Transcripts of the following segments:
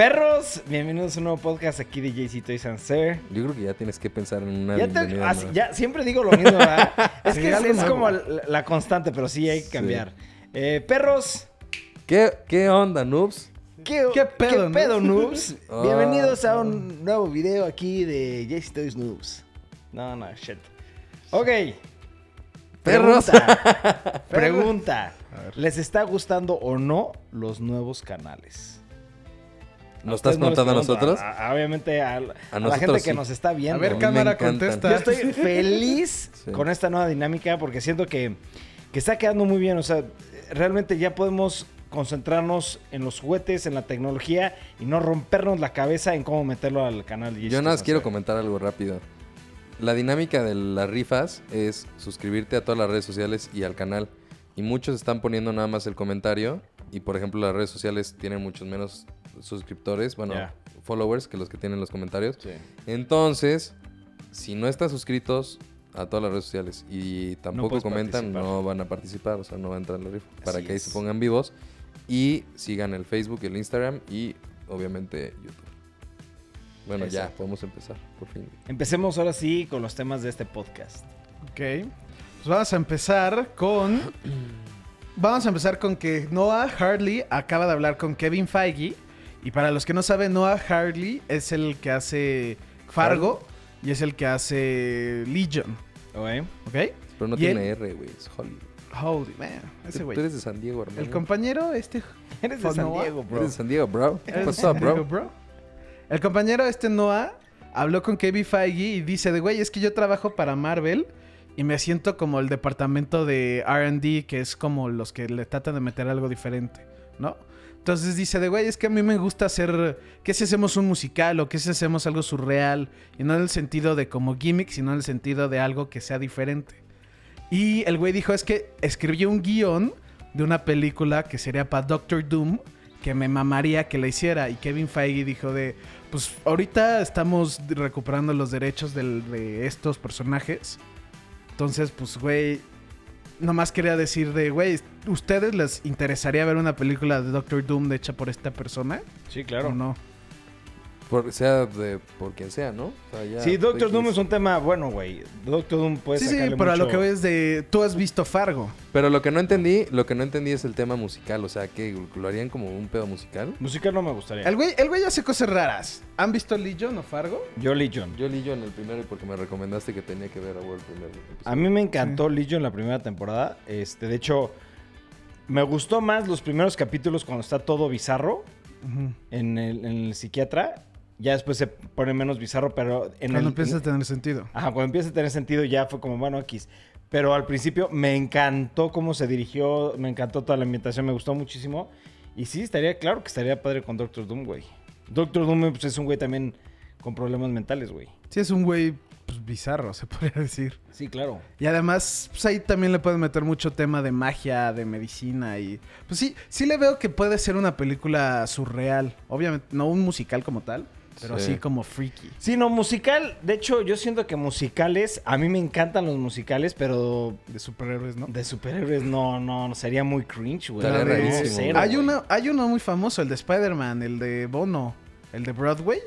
Perros, bienvenidos a un nuevo podcast aquí de JC Toys and Sir. Yo creo que ya tienes que pensar en una Ya, te- así- ya siempre digo lo mismo, ¿verdad? es que es, como la, la constante, pero sí hay que Sí. cambiar. Eh, perros, ¿Qué, ¿Qué onda, noobs? ¿qué, ¿Qué pedo, ¿qué noobs? noobs? Ah. Bienvenidos a un nuevo video aquí de JC Toys Noobs. No, no, shit. Ok. Perros. Pregunta. Pregunta. ¿Les está gustando o no los nuevos canales? ¿Nos estás no preguntando a nosotros? a- a- obviamente a, a la nosotros gente que sí. nos está viendo. A ver, cámara, contesta. Yo estoy feliz Sí. con esta nueva dinámica porque siento que, que está quedando muy bien. O sea, realmente ya podemos concentrarnos en los juguetes, en la tecnología y no rompernos la cabeza en cómo meterlo al canal. Yo nada más quiero comentar algo rápido. La dinámica de las rifas es suscribirte a todas las redes sociales y al canal. Y muchos están poniendo nada más el comentario. Y por ejemplo, las redes sociales tienen muchos menos suscriptores, bueno, followers que los que tienen los comentarios. Sí. Entonces, si no están suscritos a todas las redes sociales y tampoco comentan, participar. no van a participar, o sea, no van a entrar en la rifa. Para Así que ahí es. se pongan vivos y sigan el Facebook, el Instagram y obviamente YouTube. Bueno, ya, podemos empezar, por fin. Empecemos ahora sí con los temas de este podcast. Ok. Pues vamos a empezar con. Vamos a empezar con que Noah Harley acaba de hablar con Kevin Feige. Y para los que no saben, Noah Harley es el que hace Fargo y es el que hace Legion. ¿Ok? Pero no Y tiene él- R, güey, es Hollywood. Holy man, ese Tú güey. tú eres de San Diego, hermano. El compañero, este. Eres de San Noah. Diego, bro. Eres de San Diego, bro. ¿Eres What's de up, San Diego, bro? El compañero este Noah habló con Kevin Feige y dice de güey, es que yo trabajo para Marvel y me siento como el departamento de R&D que es como los que le tratan de meter algo diferente, ¿no? Entonces dice de güey, es que a mí me gusta hacer que si hacemos un musical o que si hacemos algo surreal y no en el sentido de como gimmick, sino en el sentido de algo que sea diferente. Y el güey dijo, es que escribió un guion de una película que sería para Doctor Doom, que me mamaría que la hiciera. Y Kevin Feige dijo de, pues ahorita estamos recuperando los derechos de estos personajes. Entonces, pues, güey, nomás quería decir de, güey, ¿ustedes les interesaría ver una película de Doctor Doom hecha por esta persona? Sí, ¿O claro. no? Por, sea de, por quien sea, ¿no? O sea, ya, Sí, Doctor. Doom es un tema bueno, güey. Doctor Doom puede sí, sí, sacarle pero a lo que voy es de, tú has visto Fargo. Pero lo que no entendí, lo que no entendí es el tema musical. O sea, que lo harían como un pedo musical. Musical no me gustaría. El güey, el güey hace cosas raras. ¿Han visto Legion o Fargo? Yo Legion. Yo en el primero porque me recomendaste que tenía que ver a World primero. A mí me encantó Legion la primera temporada. Este, de hecho, me gustó más los primeros capítulos cuando está todo bizarro Ujú. en el, en el psiquiatra. Ya después se pone menos bizarro, pero en Cuando el... empieza a en- tener sentido. Ajá, cuando empieza a tener sentido ya fue como, bueno, X. Pero al principio me encantó cómo se dirigió, me encantó toda la ambientación, me gustó muchísimo. Y sí, estaría claro que estaría padre con Doctor Doom, güey. Doctor Doom pues, es un güey también con problemas mentales, güey. Sí, es un güey pues, bizarro, se podría decir. Sí, claro. Y además, pues ahí también le pueden meter mucho tema de magia, de medicina y... Pues sí, sí le veo que puede ser una película surreal. Obviamente, no un musical como tal, pero Sí. así como freaky. Sí, no, musical. De hecho, yo siento que musicales, a mí me encantan los musicales, pero De superhéroes, ¿no? de superhéroes no, no, no, sería muy cringe, güey. Estaría No, cero, hay, güey. uno, hay uno muy famoso, el de Spider-Man, el de Bono, el de Broadway.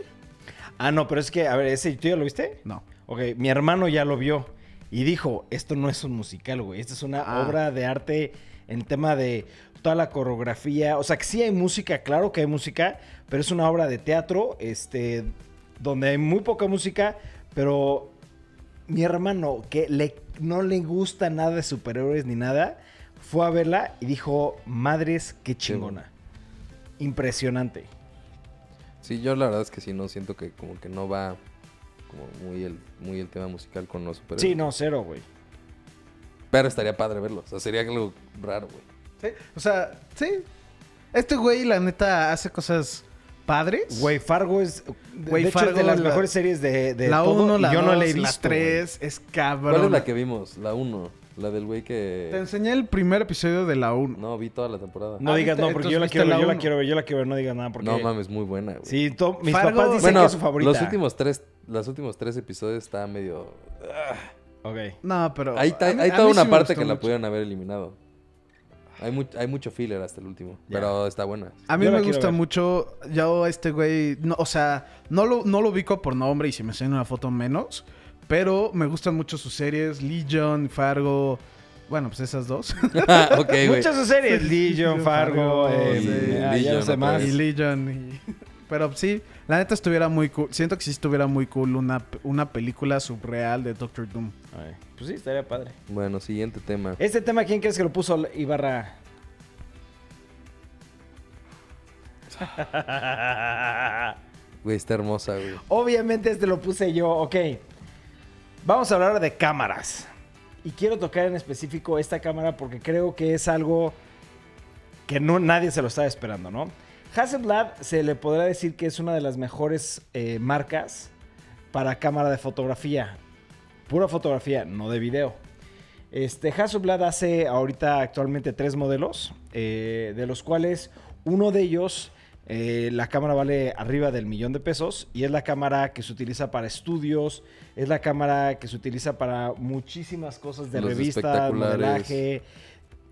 Ah, no, pero es que, a ver, ese, ¿tú ya lo viste? No. Ok, mi hermano ya lo vio y dijo, esto no es un musical, güey, esto es una Ah. obra de arte en tema de toda la coreografía, o sea, que sí hay música, claro que hay música, pero es una obra de teatro, este, donde hay muy poca música, pero mi hermano, que le, no le gusta nada de superhéroes ni nada, fue a verla y dijo, madres, qué chingona. Impresionante. Sí, yo la verdad es que sí, no siento que como que no va como muy el, muy el tema musical con los superhéroes. Sí, no, cero, güey. Pero estaría padre verlo. O sea, sería algo raro, güey. Sí, o sea, sí. Este güey, la neta, hace cosas padres. Güey, Fargo es. Güey, de hecho, es de Fargo, las la- mejores series de, de la todo, 1, y la yo 2, no la he la visto. 3, es cabrón. ¿Cuál es la que vimos? La 1. La del güey Te que... enseñé el primer episodio de la 1. No, vi toda la temporada. No Ah, digas no, porque yo la quiero ver, ¿viste yo la la quiero ver, yo la quiero ver, no digas nada, porque. No mames, muy buena, güey. Sí, to- mis Fargo- papás dicen bueno, que es su favorita. los últimos tres, los últimos tres episodios está medio... Ok. No, pero. Hay, ta- a mí- hay a toda una sí parte que la pudieron haber eliminado. Hay, mu- hay mucho filler hasta el último. Pero está buena. A mí Yo me gusta ver. mucho. Yo, este güey. No, o sea, no lo, no lo ubico por nombre y si me enseñan una foto menos. Pero me gustan mucho sus series: Legion, Fargo. Bueno, pues esas dos. Muchas sus series. Legion, Fargo, Fargo, eh, sí. ah, Legion vez. y Legion. y- Pero sí, la neta estuviera muy cool. Siento que sí estuviera muy cool una, una película subreal de Doctor Doom. Ay, Pues sí, estaría padre. Bueno, siguiente tema. Este tema, ¿quién crees que lo puso Ibarra? Güey, está hermosa, güey. Obviamente este lo puse yo. Ok. Vamos a hablar de cámaras. Y quiero tocar en específico esta cámara porque creo que es algo que no, nadie se lo estaba esperando, ¿no? Hasselblad se le podrá decir que es una de las mejores eh, marcas para cámara de fotografía. Pura fotografía, no de video. Este, Hasselblad hace ahorita actualmente tres modelos, eh, de los cuales uno de ellos, eh, la cámara vale arriba del millón de pesos y es la cámara que se utiliza para estudios, es la cámara que se utiliza para muchísimas cosas de Los revista, modelaje.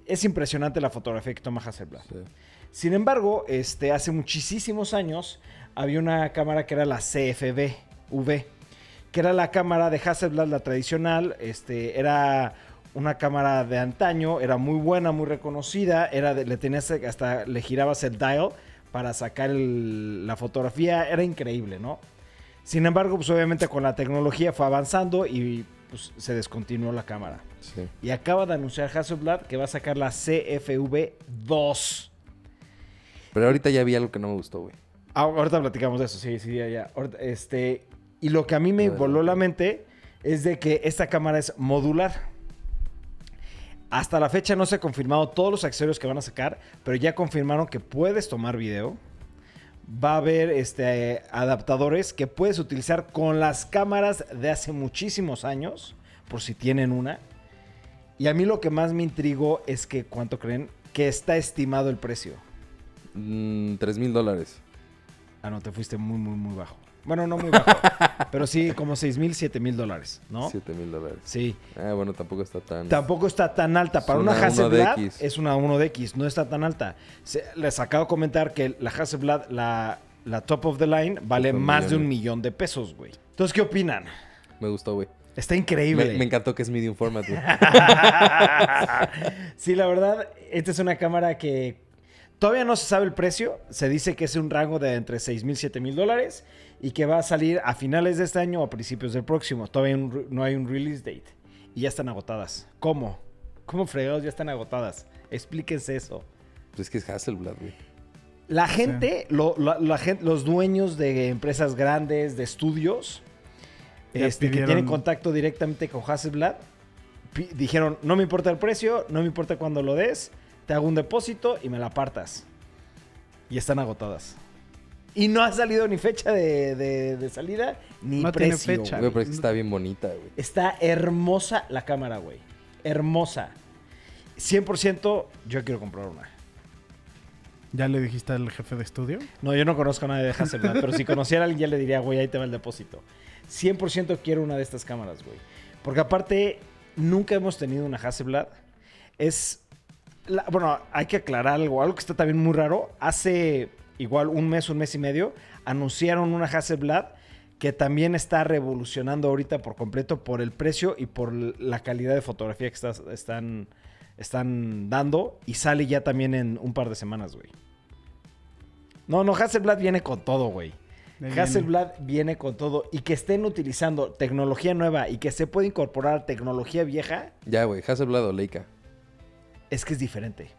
Es impresionante la fotografía que toma Hasselblad. Sí. Sin embargo, este, hace muchísimos años había una cámara que era la CFB V, que era la cámara de Hasselblad, la tradicional. Este, era una cámara de antaño, era muy buena, muy reconocida. Era de- le tenías hasta le girabas el dial para sacar el- la fotografía. Era increíble, ¿no? Sin embargo, pues obviamente con la tecnología fue avanzando y pues, se descontinuó la cámara. Sí. Y acaba de anunciar Hasselblad que va a sacar la CFV 2. Pero ahorita ya vi algo que no me gustó, güey. Ah, ahorita platicamos de eso, sí, sí, ya, ya. Ahorita, este, y lo que a mí me Adelante. voló la mente es de que esta cámara es modular. Hasta la fecha no se ha confirmado todos los accesorios que van a sacar, pero ya confirmaron que puedes tomar video. Va a haber este, adaptadores que puedes utilizar con las cámaras de hace muchísimos años, por si tienen una. Y a mí lo que más me intrigó es que, ¿cuánto creen? Que está estimado el precio. Mm, Tres mil dólares. Ah, no, te fuiste muy, muy, muy bajo. Bueno, no muy bajo, pero sí como 6 mil, 7 mil dólares, ¿no? Siete mil dólares. Sí. Ah, bueno, tampoco está tan... Tampoco está tan alta. Para una, una Hasselblad 1DX. es una 1DX, no está tan alta. Se- les acabo de comentar que la Hasselblad, la, la top of the line, vale más de un millón de pesos, güey. Entonces, ¿qué opinan? Me gustó, güey. Está increíble. Me, me encantó que es medium format, güey. sí, la verdad, esta es una cámara que todavía no se sabe el precio. Se dice que es un rango de entre 6 mil, 7 mil dólares y que va a salir a finales de este año o a principios del próximo. Todavía no hay un release date y ya están agotadas. ¿Cómo? ¿Cómo fregados ya están agotadas? Explíquense eso. Pues es que es Hasselblad, güey. La gente, lo- la- la gen- los dueños de empresas grandes, de estudios, este, que tienen contacto directamente con Hasselblad, dijeron, no me importa el precio, no me importa cuándo lo des, te hago un depósito y me la apartas. Y están agotadas. Y no ha salido ni fecha de, de- de salida, ni No tiene precio. fecha. Güey, pero es que está bien bonita, güey. Está hermosa la cámara, güey. Hermosa. 100% yo quiero comprar una. ¿Ya le dijiste al jefe de estudio? No, yo no conozco a nadie de Hasselblad, pero si conociera a alguien ya le diría, güey, ahí te va el depósito. 100% quiero una de estas cámaras, güey. Porque aparte, nunca hemos tenido una Hasselblad. Es... la- bueno, hay que aclarar algo. Algo que está también muy raro. Hace igual un mes, un mes y medio, anunciaron una Hasselblad que también está revolucionando ahorita por completo por el precio y por la calidad de fotografía que están, están dando. Y sale ya también en un par de semanas, güey. No, no, Hasselblad viene con todo, güey. Hasselblad viene con todo. Y que estén utilizando tecnología nueva y que se puede incorporar tecnología vieja, Ya, güey. Hasselblad o Leica. Es que es diferente.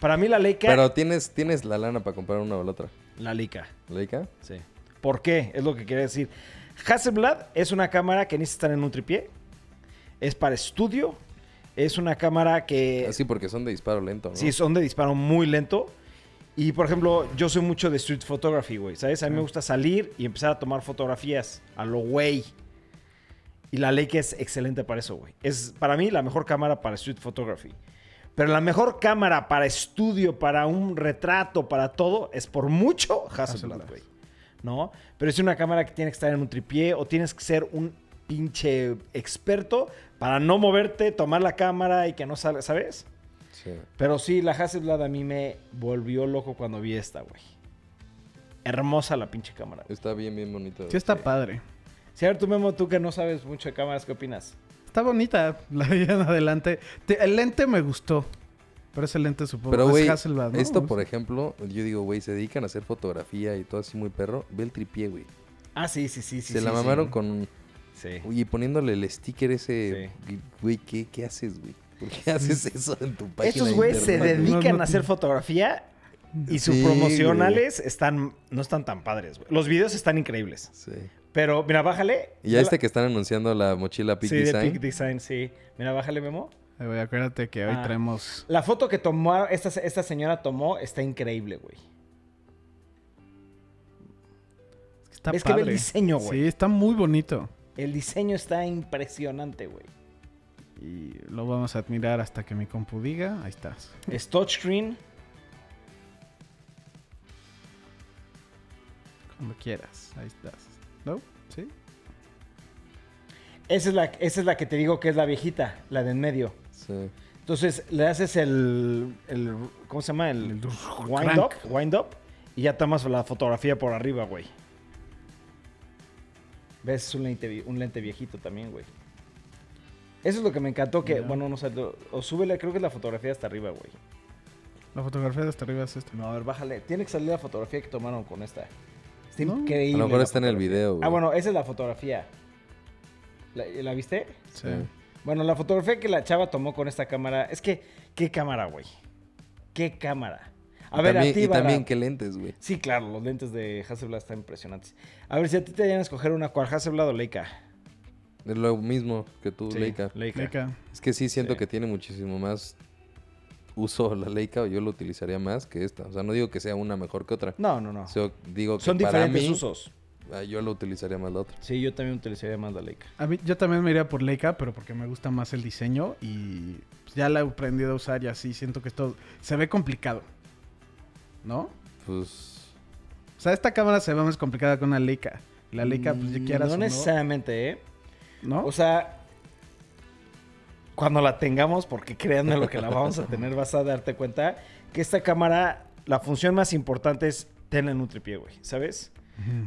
Para mí la Leica... Pero tienes, tienes la lana para comprar una o la otra. La Leica, ¿Leica? sí. ¿Por qué? Es lo que quería decir. Hasselblad es una cámara que necesita estar en un tripié. Es para estudio. Es una cámara que... Así porque son de disparo lento, ¿no? Sí, son de disparo muy lento. Y por ejemplo, yo soy mucho de street photography, güey. ¿Sabes? A mí me gusta salir y empezar a tomar fotografías a lo güey. Y la Leica es excelente para eso, güey. Es para mí la mejor cámara para street photography. Pero la mejor cámara para estudio, para un retrato, para todo, es por mucho Hasselblad, güey. ¿No? Pero es una cámara que tiene que estar en un tripié o tienes que ser un pinche experto para no moverte, tomar la cámara y que no salga, ¿sabes? Sí. Pero sí, la Hasselblad a mí me volvió loco cuando vi esta, güey. Hermosa la pinche cámara. güey. Está bien, bien bonito. Sí está padre. Sí, a ver, tú, Memo, tú que no sabes mucho de cámaras, ¿qué opinas? Está bonita la vi en adelante. Te- el lente me gustó. Pero ese lente supongo Pero, es güey, Hasselblad, ¿no? esto, por ejemplo, yo digo, güey, se dedican a hacer fotografía y todo así muy perro. Ve el tripié, güey. Ah, sí, sí, sí. sí se la sí, mamaron sí. con... Sí. Oye, poniéndole el sticker ese... Güey, ¿qué, ¿qué haces, güey? ¿Por qué haces eso en tu página Estos de güeyes se dedican No, no, a hacer fotografía y sus Sí, promocionales están, no están tan padres, güey. Los videos están increíbles. Sí. Pero, mira, bájale. Y ya este que están anunciando la mochila Peak sí, Design. de Peak Design, sí. Mira, bájale, Memo. Eh, acuérdate que hoy Ah. traemos... La foto que tomó, esta, esta señora tomó, está increíble, güey. Está Es que ve el padre. diseño, güey. Sí, está muy bonito. El diseño está impresionante, güey. Y lo vamos a admirar hasta que mi compu diga. Ahí estás. Es touchscreen. Cuando quieras. Ahí estás. ¿No? ¿Sí? Esa es, la, esa es la que te digo que es la viejita, la de en medio. Sí. Entonces le haces el, el ¿cómo se llama? El, El wind up, wind up y ya tomas la fotografía por arriba, güey. ¿Ves? Es un lente, un lente viejito también, güey. Eso es lo que me encantó que, bueno, no sé, o súbele, creo que es la fotografía hasta arriba, güey. La fotografía de hasta arriba es esta. No, a ver, bájale. Tiene que salir la fotografía que tomaron con esta. Está No. increíble. A lo mejor la está en el video, güey. Ah, bueno, esa es la fotografía. ¿La, la viste? Sí. Bueno, la fotografía que la chava tomó con esta cámara. Es que, ¿qué cámara, güey? ¿Qué cámara? A Y ver, también, a ti, y también qué lentes, güey. Sí, claro, los lentes de Hasselblad están impresionantes. A ver, si a ti te a escoger una, ¿cuál? ¿Hasselblad o Leica? Es lo mismo que tú, Sí, Leica. Leica. Leica. Es que sí siento Sí. que tiene muchísimo más uso la Leica o yo lo utilizaría más que esta. O sea, no digo que sea una mejor que otra. No, no, no. Digo que Son para diferentes mí, usos. ah, yo lo utilizaría más la otra. Sí, yo también utilizaría más la Leica. A mí, yo también me iría por Leica, pero porque me gusta más el diseño y pues, ya la he aprendido a usar y así siento que esto se ve complicado. ¿No? Pues O sea, esta cámara se ve más complicada que una Leica. La Leica, pues ya quieras No o no, necesariamente, ¿eh? ¿no? O sea, cuando la tengamos, porque créanme lo que la vamos a tener, vas a darte cuenta que esta cámara, la función más importante es tener en un tripié, güey, ¿sabes?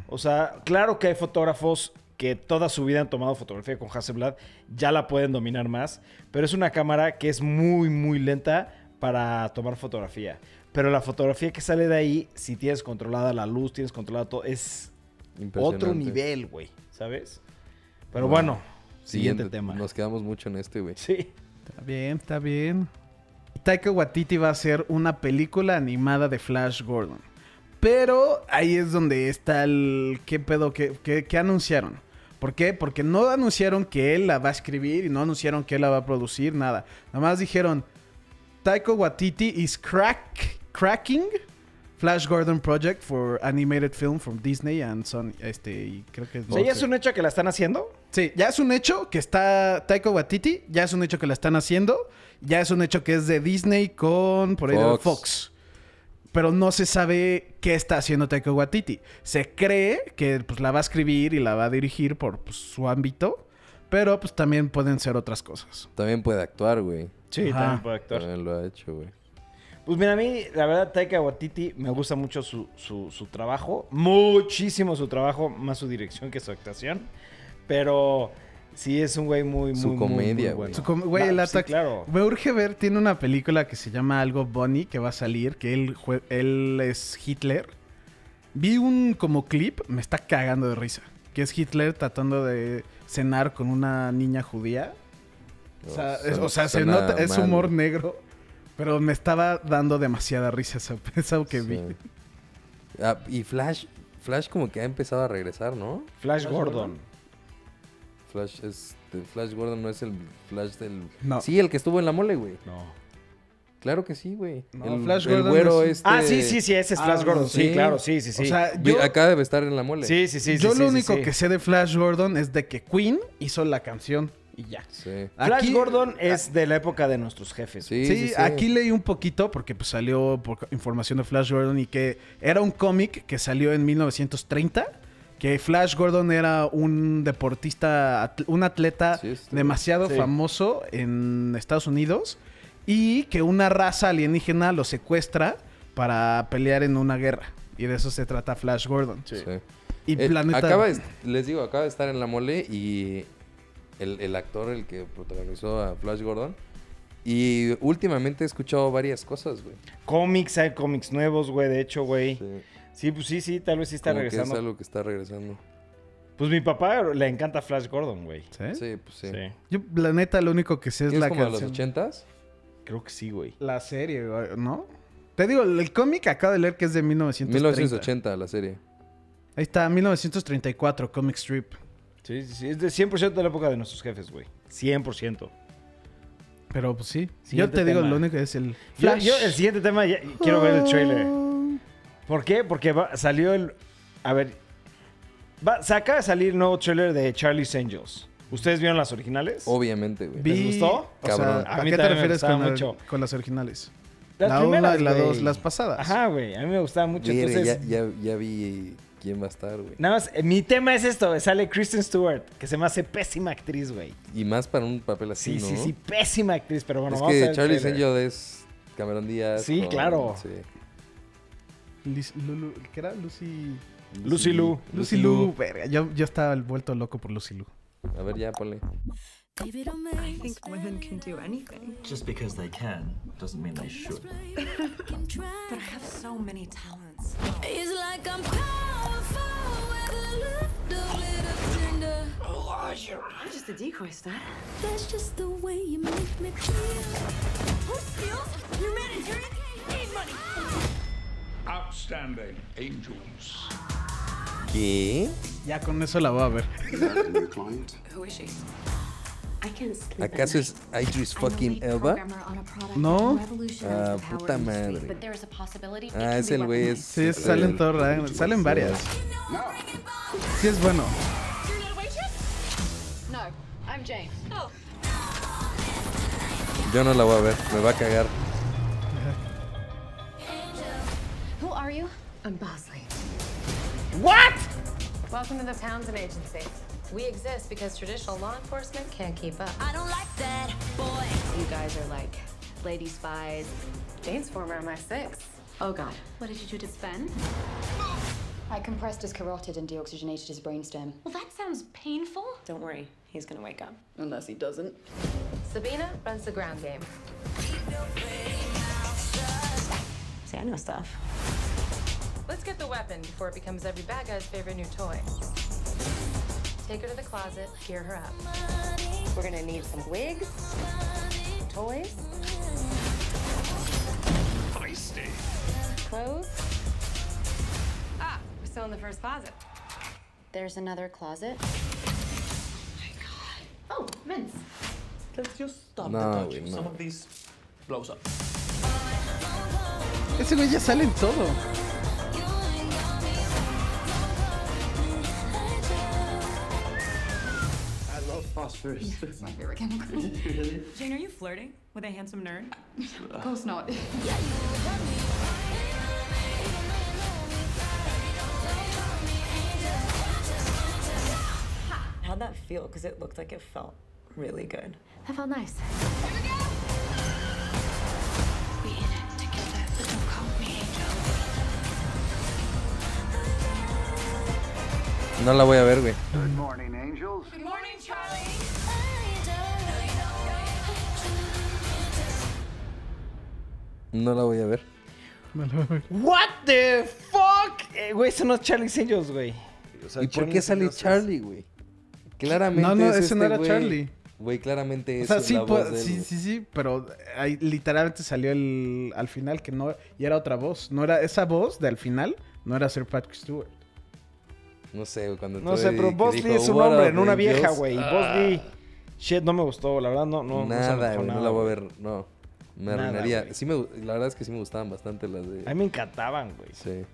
O sea, claro que hay fotógrafos que toda su vida han tomado fotografía con Hasselblad, ya la pueden dominar más, pero es una cámara que es muy, muy lenta para tomar fotografía. Pero la fotografía que sale de ahí, si tienes controlada la luz, tienes controlado todo, es otro nivel, güey, ¿sabes? Pero Wow. bueno, siguiente, tema. Nos quedamos mucho en este, güey. Sí. Está bien, está bien. Taika Waititi va a hacer una película animada de Flash Gordon. Pero ahí es donde está el... ¿Qué pedo? ¿Qué, qué- qué anunciaron? ¿Por qué? Porque no anunciaron que él la va a escribir y no anunciaron que él la va a producir, nada. Nada más dijeron... Taika Waititi is crack, cracking Flash Gordon Project for animated film from Disney and Sony. Este, y creo que es... O sea, ¿ya es un hecho que la están haciendo? Sí, ya es un hecho que está Taika Waititi, ya es un hecho que la están haciendo, ya es un hecho que es de Disney con por ahí de Fox. Fox. Pero no se sabe qué está haciendo Taika Waititi. Se cree que pues, la va a escribir y la va a dirigir por pues, su ámbito, pero pues también pueden ser otras cosas. También puede actuar, güey. Sí, Ajá. también puede actuar. También lo ha hecho, güey. Pues mira, a mí, la verdad, Taika Waititi me gusta mucho su, su, su trabajo. Muchísimo su trabajo, más su dirección que su actuación. Pero sí es un güey muy, muy, Su muy, comedia, muy bueno. güey. Su com- güey, Va, el sí, ataque- claro. Me urge ver, tiene una película que se llama algo Bonnie que va a salir, que él, él es Hitler. Vi un como clip, me está cagando de risa. Que es Hitler tratando de cenar con una niña judía. O sea, es- o sea, se nota, es humor negro. Pero me estaba dando demasiada risa esa, eso que vi. Sí. Ah, y Flash, Flash como que ha empezado a regresar, ¿no? Flash Gordon. Flash es Flash Gordon no es el Flash del No. Sí, el que estuvo en la mole, güey. No. Claro que sí, güey. No, el, Flash el Gordon güero es- este Ah, sí, sí, sí, ese es Ah, Flash Gordon. Sí, sí. claro, sí, sí, sí. O sea, yo, acá debe estar en la mole. sí, sí, sí. yo sí, lo sí, único sí. que sé de Flash Gordon es de que Queen hizo la canción y ya. Sí. Flash Aquí- Gordon es de la época de nuestros jefes. Sí, Sí, sí, sí. aquí leí un poquito porque pues, salió por información de Flash Gordon y que era un cómic que salió en 1930, que Flash Gordon era un deportista, un atleta Sí, demasiado Sí. famoso en Estados Unidos y que una raza alienígena lo secuestra para pelear en una guerra. Y de eso se trata Flash Gordon. Sí. Sí. Y Eh, Planeta... acaba de- les digo, acaba de estar en la mole y el, el actor, el que protagonizó a Flash Gordon. Y últimamente he escuchado varias cosas, güey. Cómics, hay cómics nuevos, güey, de hecho, güey. Sí. Sí, pues sí, sí, tal vez sí está Como que regresando. es algo que está regresando. Pues mi papá le encanta Flash Gordon, güey. ¿Sí? Sí, pues sí. Sí. Yo, la neta, lo único que sé es ¿Es la como de los canción. ochentas? Creo que sí, güey. La serie, güey, ¿no? Te digo, el cómic acabo de leer que es de 1930. 1980 la serie. Ahí está, 1934, comic strip. Sí, sí, sí. Es de 100% de la época de nuestros jefes, güey. 100%. Pero pues sí. Yo te digo, lo único es el Yo, Flash. yo el siguiente tema, ya- quiero ver el trailer. ¿Por qué? Porque va- salió el... A ver... va- se acaba de salir el nuevo trailer de Charlie's Angels. ¿Ustedes vieron las originales? Obviamente, güey. ¿Les gustó? O Cabrón. sea, A ¿a mí qué te refieres con, la- mucho. con las originales? Las la primeras, una y la dos, las pasadas. Ajá, güey. A mí me gustaba mucho. Mire, Entonces, ya, ya, ya vi quién va a estar, güey. nada más, eh, mi tema es esto. Sale Kristen Stewart, que se me hace pésima actriz, güey. Y más para un papel así, Sí, ¿no? sí, sí, pésima actriz. Pero bueno, es vamos a ver Charlie's. Angel es Cameron Díaz. Sí, claro. sí. Liz- Lulu- ¿Qué era? Lucy... Lucy Liu. Lucy Lu. Verga, yo, yo estaba vuelto loco por Lucy Lu. A ver, ya, ponle. I think women can do anything. Just because they can doesn't mean they should. But I have so many talents. It's like I'm powerful with a little bit of tender. I'm just a decoy stud. That's just the way you make me feel. Who steals humanitarian aid money? Outstanding angels. ¿Qué? Ya con eso la voy a ver. ¿Acaso es Idris fucking Elba? No. Ah, puta madre. Ah, es el güey. Es, Sí, es salen todas, salen varias. Sí es bueno. Yo no la voy a ver, me va a cagar. You? I'm Bosley. ¿What? Welcome to the Townsend Agency. We exist because traditional law enforcement can't keep up. I don't like that, boy. You guys are like lady spies. Jane's former MI6. Oh god. What did you do to Sven? I compressed his carotid and deoxygenated his brainstem. Well, that sounds painful. Don't worry, he's gonna wake up. Unless he doesn't. Sabina runs the ground game. See, I know stuff. Let's get the weapon before it becomes every bad guy's favorite new toy. Take her to the closet, gear her up. We're gonna need some wigs, toys, Feisty. clothes. Ah, we're still in the first closet. There's another closet. Oh, Vince. Let's just stop No, the güey, dodging. no. Some of these blows up. Ese güey ya sale en todo. I love phosphorus. It's my favorite chemical. Jane, are you flirting with a handsome nerd? of course not. How'd that feel? Because it looked like it felt really good. That felt nice. No la voy a ver, güey. Good morning, angels. Good morning, Charlie. No la voy a ver. What the fuck? Eh, güey, eso no es Charlie's Angels, güey. O sea, ¿Y por qué sale Charlie, güey? Claramente No, no, es ese este no era güey. Charlie. Güey, claramente O es sí, la voz sí, sí, sí, pero ahí literalmente salió el, al final que no, y era otra voz. No era esa voz de al final, no era Sir Patrick Stewart. No sé, güey, cuando No sé, pero Bosley es un "What hombre, no una vieja, angels?" güey. Bosley, shit, no me gustó, la verdad, no, no. Nada, no la voy a ver, no. Me Nada, arruinaría. Sí me, la verdad es que sí me gustaban bastante las de... A mí me encantaban, güey. Sí.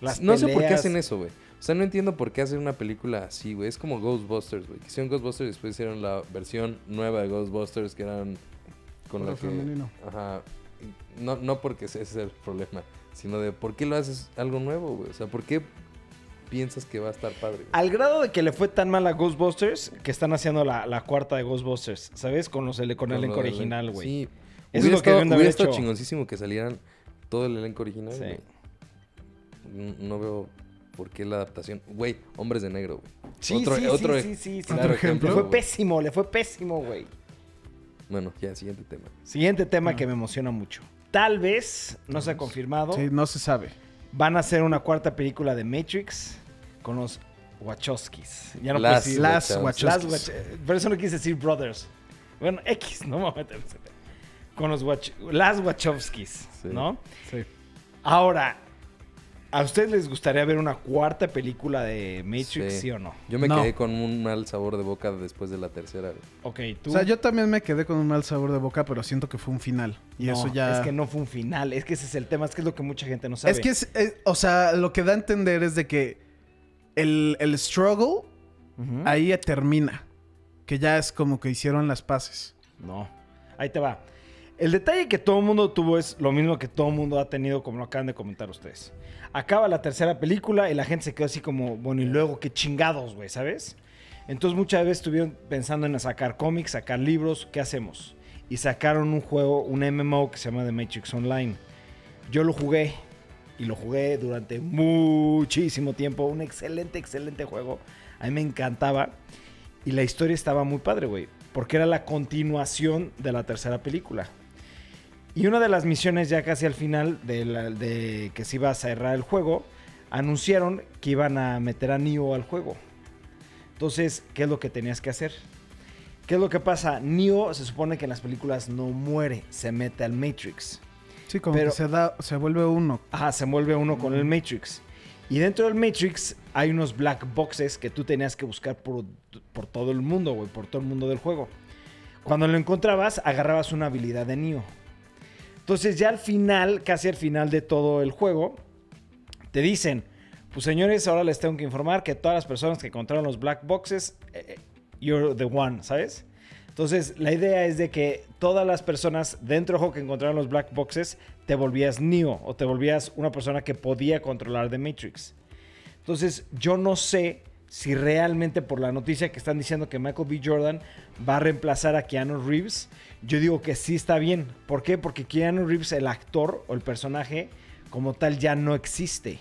Las no sé por qué hacen eso, güey. O sea, no entiendo por qué hacen una película así, güey. Es como Ghostbusters, güey. Que hicieron Ghostbusters y después hicieron la versión nueva de Ghostbusters que eran con Puro la que... femenino. Ajá. No, no porque ese es el problema, sino de por qué lo haces algo nuevo, güey. O sea, ¿por qué piensas que va a estar padre? güey? Al grado de que le fue tan mal a Ghostbusters que están haciendo la, la cuarta de Ghostbusters, ¿sabes? Con los con el elenco original, güey. Sí. es hubiera lo que deben estado, de hubiera haber estado hecho. chingoncísimo que salieran todo el elenco original. Sí. güey. No, veo por qué la adaptación. Güey, Hombres de Negro, güey. Sí, otro, sí, otro, sí, sí, sí, sí. otro Otro ejemplo. Le fue pésimo, le fue pésimo, güey. Bueno, ya, siguiente tema. Siguiente tema Ah. que me emociona mucho. Tal vez, no se ha confirmado, Sí, no se sabe. Van a hacer una cuarta película de Matrix con los Wachowskis. Ya no Las puedo decir- Las Wachowskis. Las Wachowskis. Wach- Por eso no quise decir brothers. Bueno, X, no me voy a meter en ese tema. Con los Wach- las Wachowskis, Sí. ¿no? Sí. Ahora, ¿a ustedes les gustaría ver una cuarta película de Matrix, sí, Sí. o no? Yo me No. quedé con un mal sabor de boca después de la tercera. güey. Ok, tú. O sea, yo también me quedé con un mal sabor de boca, pero siento que fue un final. Y No, eso ya... Es que no fue un final, es que ese es el tema, es que es lo que mucha gente no sabe. Es que, es, es- o sea, lo que da a entender es de que el, el struggle ahí termina. Que ya es como que hicieron las paces. No. Ahí te va. El detalle que todo el mundo tuvo es lo mismo que todo el mundo ha tenido, como lo acaban de comentar ustedes. Acaba la tercera película y la gente se quedó así como, bueno, y luego qué chingados, güey, ¿sabes? Entonces muchas veces estuvieron pensando en sacar cómics, sacar libros, ¿qué hacemos? Y sacaron un juego, un MMO que se llama The Matrix Online. Yo lo jugué y lo jugué durante muchísimo tiempo. Un excelente, excelente juego. A mí me encantaba. Y la historia estaba muy padre, güey. Porque era la continuación de la tercera película. Y una de las misiones ya casi al final de, la- de que se iba a cerrar el juego, anunciaron que iban a meter a Neo al juego. Entonces, ¿qué es lo que tenías que hacer? ¿Qué es lo que pasa? Neo se supone que en las películas no muere, se mete al Matrix. Sí, como Pero- que se, da, se vuelve uno. Ajá, se vuelve uno con el Matrix. Y dentro del Matrix hay unos black boxes que tú tenías que buscar por, por todo el mundo, güey, por todo el mundo del juego. Cuando lo encontrabas, agarrabas una habilidad de Neo. Entonces ya al final, casi al final de todo el juego, te dicen, pues señores, ahora les tengo que informar que todas las personas que encontraron los black boxes, eh, you're the one, ¿sabes? Entonces, la idea es de que todas las personas dentro del juego que encontraron los black boxes, te volvías Neo o te volvías una persona que podía controlar The Matrix. Entonces, yo no sé si realmente por la noticia que están diciendo que Michael B. Jordan va a reemplazar a Keanu Reeves, yo digo que sí está bien. ¿Por qué? Porque Keanu Reeves, el actor o el personaje como tal, ya no existe.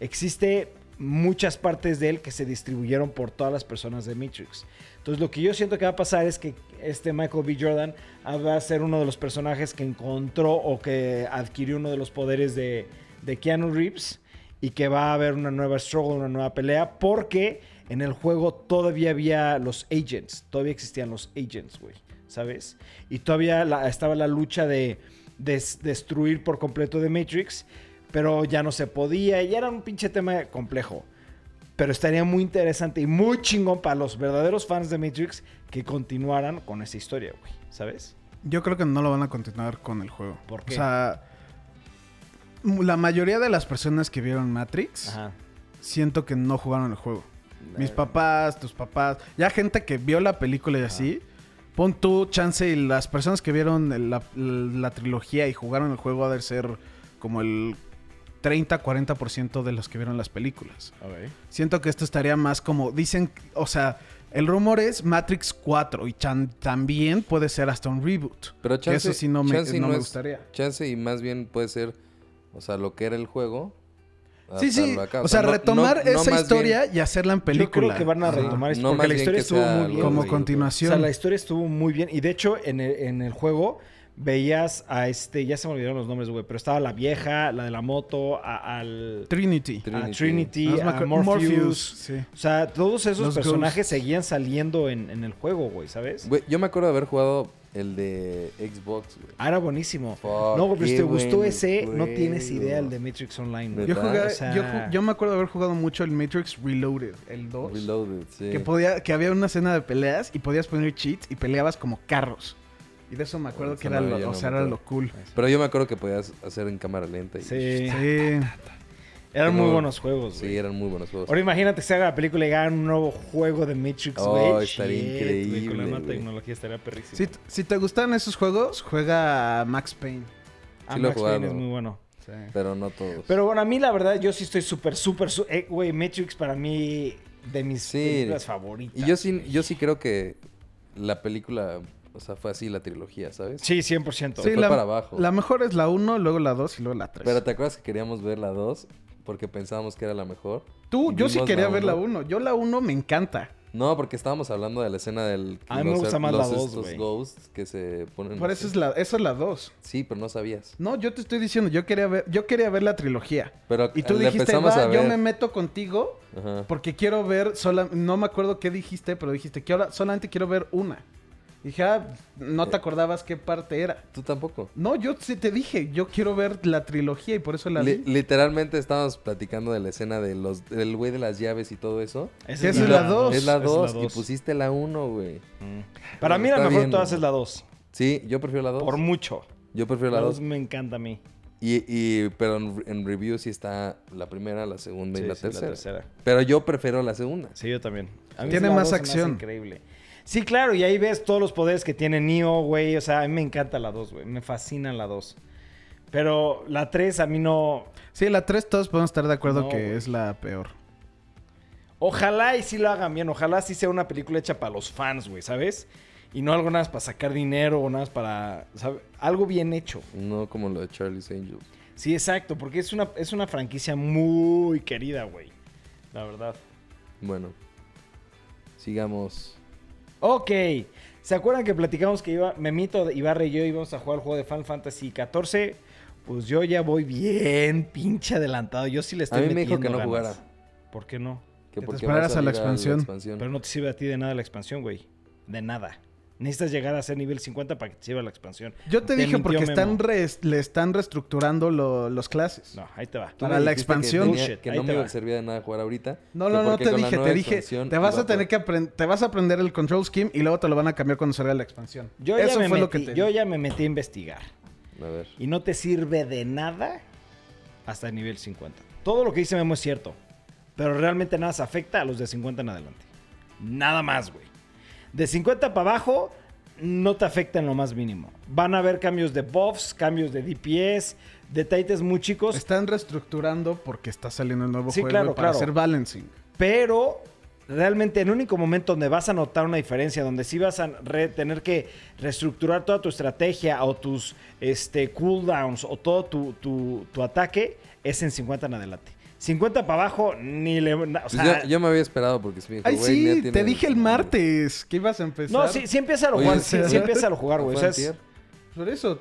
Existe muchas partes de él que se distribuyeron por todas las personas de Matrix. Entonces lo que yo siento que va a pasar es que este Michael B. Jordan va a ser uno de los personajes que encontró o que adquirió uno de los poderes de, de Keanu Reeves y que va a haber una nueva struggle, una nueva pelea, porque en el juego todavía había los agents, todavía existían los agents, güey, ¿sabes? Y todavía la- estaba la lucha de des- destruir por completo de Matrix, pero ya no se podía y era un pinche tema complejo. Pero estaría muy interesante y muy chingón para los verdaderos fans de Matrix que continuaran con esa historia, güey, ¿sabes? Yo creo que no lo van a continuar con el juego. ¿Por qué? O sea, la mayoría de las personas que vieron Matrix, Ajá. siento que no jugaron el juego. Mis papás, tus papás, ya gente que vio la película y así. Pon tú, chance, y las personas que vieron la, la trilogía y jugaron el juego ha de ser como el 30-40% de los que vieron las películas. Siento que esto estaría más como, dicen, o sea, el rumor es Matrix 4 y chan- también puede ser hasta un reboot. Pero Que chance, eso sí no me, no me es- gustaría. Chance y más bien puede ser, o sea, lo que era el juego. Sí, sí. acá. O sea, no- retomar no- no esa historia bien- y hacerla en Yo película. creo que van a retomar esto No porque la historia estuvo muy bien. como continuación. O sea, la historia estuvo muy bien. Y de hecho, en el, en el juego veías a este, ya se me olvidaron los nombres, güey, pero estaba la vieja, la de la moto, a- al Trinity. a Trinity. Trinity, No, me a Morpheus. Morpheus, sí. O sea, todos esos Los personajes Ghosts. seguían saliendo en, en el juego, güey, ¿sabes? Güey, yo me acuerdo de haber jugado el de Xbox, güey. Ah, era buenísimo. Fuck, no, pero si te gustó buen ese, no tienes idea el de Matrix Online. Yo, jugué- O sea- yo, me acuerdo de haber jugado mucho el Matrix Reloaded, el 2. Reloaded, sí. Que, podía, que había una escena de peleas y podías poner cheats y peleabas como carros. Y de eso me acuerdo que era, lo, o sea, era lo cool. Pero yo me acuerdo que podías hacer en cámara lenta. Y... Sí. Sí. Eran Como- muy buenos juegos, Sí, güey. eran muy buenos juegos. Ahora imagínate que se haga la película y hagan un nuevo juego de Matrix, Oh, güey. estaría Shit, güey, Con la increíble, nueva tecnología estaría perrísimo. Si, si te gustan esos juegos, juega a Max Payne. Ah, sí lo he Max Payne jugado. es muy bueno. Pero no todos. Pero bueno, a mí la verdad, yo sí estoy súper, súper, eh, güey, Matrix para mí de mis Sí. películas favoritas. Y yo sí, yo sí creo que la película O sea, fue así la trilogía, ¿sabes? Sí, 100%. Se fue la, para abajo. la mejor es la 1, luego la 2 y luego la 3. Pero ¿te acuerdas que queríamos ver la 2? Porque pensábamos que era la mejor. Tú, yo sí quería la ver la uno. 1. Yo la 1 me encanta. No, porque estábamos hablando de la escena del... A mí me gusta más la los dos, estos güey. ghosts que se ponen... Por eso es la, esa es la 2. Sí, pero no sabías. No, yo te estoy diciendo, yo quería ver, yo quería ver la trilogía. Pero Y tú le dijiste, va, yo me meto contigo Ajá. porque quiero ver sola, no me acuerdo qué dijiste, pero dijiste que ahora solamente quiero ver una. Dije, ah, no te acordabas qué parte era. Tú tampoco. No, yo sí te dije, yo quiero ver la trilogía y por eso la Li- vi. literalmente estábamos platicando de la escena de los, del güey de las llaves y todo eso. Esa es la dos. Es la Esa 2 y dos. pusiste la 1, güey. Mm. Para mí la mejor bien, todas güey. es la 2. Sí, yo prefiero la 2. Por mucho. Yo prefiero La la 2 2. me encanta a mí. Y, y, pero en, en review sí está la primera, la segunda y la, sí, tercera. tercera. Pero yo prefiero la segunda. Sí, yo también. A mí Tiene la más acción. increíble. Sí, claro, y ahí ves todos los poderes que tiene Neo, güey. O sea, a mí me encanta la 2, güey. Me fascina la 2. Pero la 3 a mí no... Sí, la 3 todos podemos estar de acuerdo No, que güey. es la peor. Ojalá y sí lo hagan bien. Ojalá sí sea una película hecha para los fans, güey, ¿sabes? Y no algo nada más para sacar dinero o nada más para... ¿sabe? Algo bien hecho. No como lo de Charlie's Angels. Sí, exacto, porque es una, es una franquicia muy querida, güey. La verdad. Bueno. Sigamos. Ok. ¿Se acuerdan que platicamos que iba, Memito, Ibarra y yo íbamos a jugar el juego de Final Fantasy XIV? Pues yo ya voy bien pinche adelantado. Yo sí le estoy A mí me dijo que no ganas. jugara. ¿Por qué no? Que te esperaras a la expansión. Pero no te sirve a ti de nada la expansión, güey. De nada. Necesitas llegar a ser nivel 50 para que te sirva la expansión. Yo te, Te dije porque están le están reestructurando lo- los clases. No, ahí te va. Para la que expansión. tenía- Que, no te me va. a servir de nada jugar ahorita. No, que no, no, te dije, te dije, te vas a tener que aprender, te vas a aprender el control scheme y luego te lo van a cambiar cuando salga la expansión. Yo, Eso ya me, fue lo metí, que te yo ya me metí a investigar. A ver. Y no te sirve de nada hasta el nivel 50. Todo lo que dice Memo es cierto. Pero realmente nada se afecta a los de 50 en adelante. Nada más, güey. De 50 para abajo, no te afecta en lo más mínimo. Van a haber cambios de buffs, cambios de DPS, detalles muy chicos. Están reestructurando porque está saliendo el nuevo Sí, juego claro, para claro. hacer balancing. Pero realmente el único momento donde vas a notar una diferencia, donde sí vas a tener que reestructurar toda tu estrategia o tus este, cooldowns o todo tu, tu- tu ataque, es en 50 en adelante. 50 para abajo, ni le... O Pues sea, yo, yo me había esperado porque sí me dijo, Ay, sí, tiene- te dije el martes que ibas a empezar. no, sí, sí empieza a lo Oye, jugar, sí, sí, empieza a lo jugar, güey. O sea, es-. Por eso,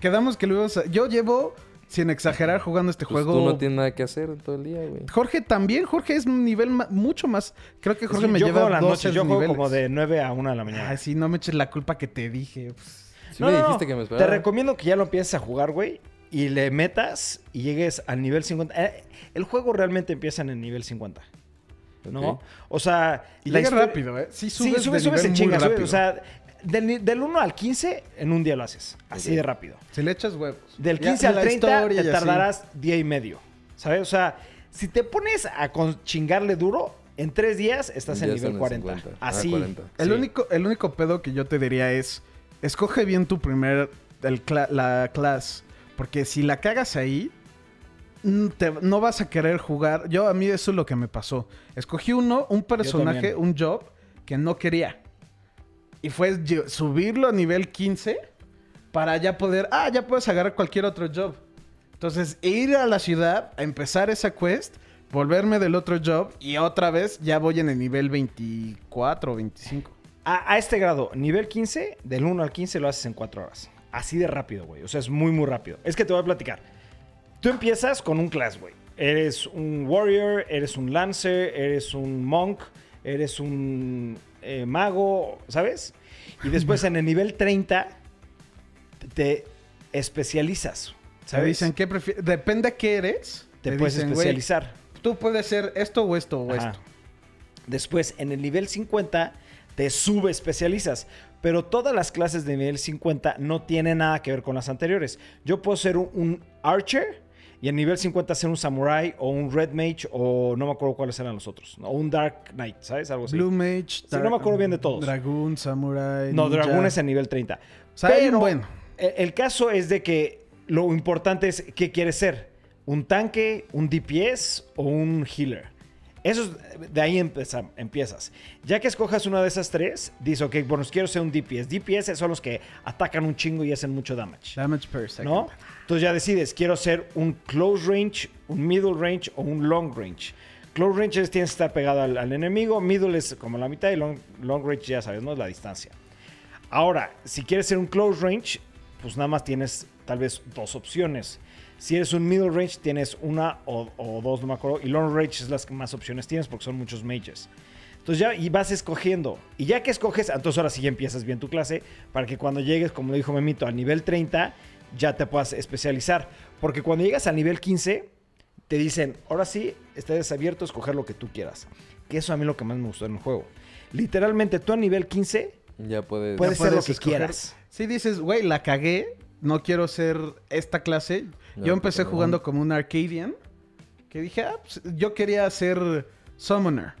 quedamos que lo íbamos a... Yo llevo, sin exagerar, jugando este Pues juego... tú no tienes nada que hacer en todo el día, güey. Jorge también, Jorge es un nivel ma- mucho más... Creo que Jorge sí, me yo lleva juego en las 12 noches, yo juego niveles. como de 9 a 1 de la mañana. Ay, sí, no me eches la culpa que te dije. Pues, Sí me dijiste que me Te esperara. recomiendo que ya lo empieces a jugar, güey. Y le metas y llegues al nivel 50. Eh, el juego realmente empieza en el nivel 50. ¿No? O sea... Y la llega historia- rápido, ¿eh? Sí, Sí, subes, subes, de subes nivel en muy chinga. subes, rápido. o sea, del, del 1 al 15 en un día lo haces. Así de rápido. Si le echas huevos. Del Ya, 15 al la 30 historia te y así. tardarás día y medio. ¿Sabes? O sea, si te pones a con- chingarle duro, en tres días estás en nivel están en 40. 50. Ah, Así. 40. El, Sí. único, el único pedo que yo te diría es... Escoge bien tu primer... el la clase. Porque si la cagas ahí... mm, te- no vas a querer jugar. Yo, a mí eso es lo que me pasó. Escogí uno, un personaje, un job que no quería. Y fue subirlo a nivel 15 para ya poder... Ah, ya puedes agarrar cualquier otro job. Entonces, ir a la ciudad a empezar esa quest, volverme del otro job y otra vez ya voy en el nivel 24 o 25. A, a este grado, nivel 15, del 1 al 15 lo haces en 4 horas. Así de rápido, güey. O sea, es muy, muy rápido. Es que te voy a platicar. Tú empiezas con un class, güey. Eres un warrior, eres un lancer, eres un monk, eres un eh, mago, ¿sabes? Y después en el nivel 30 te especializas. Te ¿Sabes? dicen que depende qué eres. te puedes dicen, especializar. Tú puedes ser esto o esto o Ajá. esto. Después, en el nivel 50, te sube especializas. Pero todas las clases de nivel 50 no tienen nada que ver con las anteriores. Yo puedo ser un, un archer y en nivel 50 ser un samurai o un red mage o no me acuerdo cuáles eran los otros. O un dark knight, ¿sabes? Algo así. Blue Mage. no me acuerdo bien de todos. Dragoon, Samurai. no, ninja. dragón es en nivel 30. O sea, hay un Pero buen. el, el caso es de que lo importante es qué quieres ser. ¿Un tanque, un DPS o un healer? Eso es- de ahí empiezas. Ya que escojas una de esas tres, dices, ok, bueno, quiero ser un DPS. DPS son los que atacan un chingo y hacen mucho damage. Damage per second. ¿No? Entonces ya decides, quiero ser un close range, un middle range o un long range. Close range es tienes que estar pegado al, al enemigo, middle es como la mitad y long, long range ya sabes, ¿no? Es la distancia. Ahora, si quieres ser un close range, pues nada más tienes tal vez dos opciones. Si eres un middle range, tienes una o, o dos, no me acuerdo. Y long range es las que más opciones tienes porque son muchos mages. Entonces ya y vas escogiendo. Y ya que escoges, entonces ahora sí ya empiezas bien tu clase para que cuando llegues, como lo dijo Memito, al nivel 30, ya te puedas especializar. Porque cuando llegas al nivel 15, te dicen, ahora sí, estás abierto a escoger lo que tú quieras. Que eso a mí es lo que más me gustó en el juego. Literalmente, tú a nivel 15 Ya puedes. puedes ser lo que escoger. quieras. Si dices, güey, la cagué, no quiero ser esta clase. Yo empecé jugando como un Arcadian. Que dije, ah, pues, yo quería ser Summoner.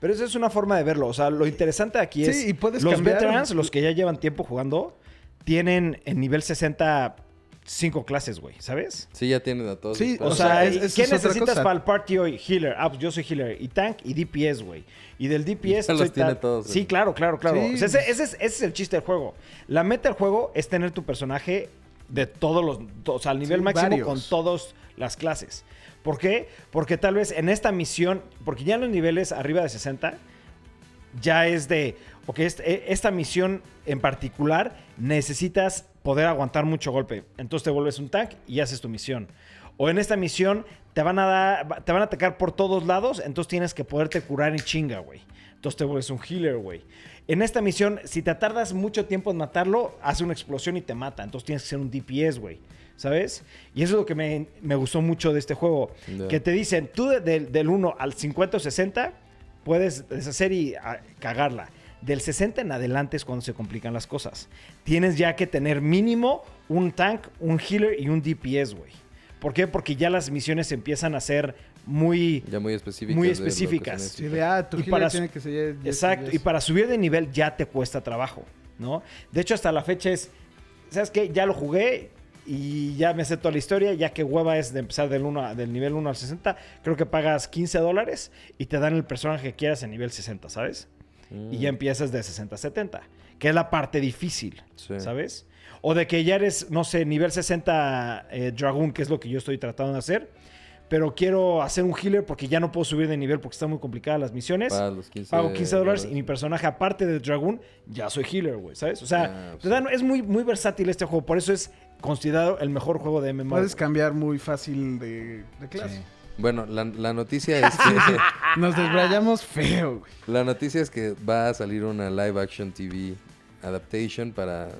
Pero eso es una forma de verlo. O sea, lo interesante aquí Sí, es. y puedes los cambiar- veterans, los que ya llevan tiempo jugando, tienen en nivel 60 cinco clases, güey, ¿sabes? Sí, ya tienen a todos. Sí, O sea, sea, ¿y es- eso ¿qué es necesitas para el party hoy? Healer. Ah, pues yo soy healer. Y tank y DPS, güey. Y del DPS Ya los tiene todos, Sí, güey. claro, claro, claro. Sí. O sea, ese, ese es, ese es el chiste del juego. La meta del juego es tener tu personaje de todos los... O sea, al nivel Sí, máximo varios. con todas las clases. ¿Por qué? Porque tal vez en esta misión... Porque ya en los niveles arriba de 60 ya es de, ok, e- esta misión en particular necesitas poder aguantar mucho golpe. Entonces te vuelves un tank y haces tu misión. O en esta misión te van a dar, te van a atacar por todos lados, entonces tienes que poderte curar en chinga, güey. Entonces te vuelves un healer, güey. En esta misión, si te tardas mucho tiempo en matarlo, hace una explosión y te mata. Entonces tienes que ser un DPS, güey. ¿Sabes? Y eso es lo que me, me gustó mucho de este juego. Que te dicen, tú de- de- del 1 al 50 o 60 puedes deshacer y ah, cagarla. Del 60 en adelante es cuando se complican las cosas. Tienes ya que tener mínimo un tank, un healer y un DPS, güey. ¿Por qué? Porque ya las misiones empiezan a ser muy... Ya muy específicas. Muy específicas. Sí, ah, tu Y para tiene su- que ser... ya- ya- Exacto. ya- Y para subir de nivel ya te cuesta trabajo, ¿no? De hecho, hasta la fecha es... ¿Sabes qué? Ya lo jugué y ya me sé toda la historia, ya que hueva es de empezar del, 1 a- del nivel 1 al 60. Creo que pagas 15 dólares y te dan el personaje que quieras en nivel 60, ¿sabes? Y ya empiezas de 60 a 70, que es la parte difícil, Sí. ¿sabes? O de que ya eres, no sé, nivel 60 eh, Dragoon, que es lo que yo estoy tratando de hacer. Pero quiero hacer un healer porque ya no puedo subir de nivel porque están muy complicadas las misiones. Los 15 Pago 15 dólares y mi personaje, aparte de Dragoon, ya soy healer, güey, ¿sabes? O sea, Ah, dan- es muy, muy versátil este juego. Por eso es considerado el mejor juego de MMO. Puedes cambiar muy fácil de, de clase. Bueno, la, la noticia es que. Nos desbrayamos feo, güey. La noticia es que va a salir una live action TV adaptation para,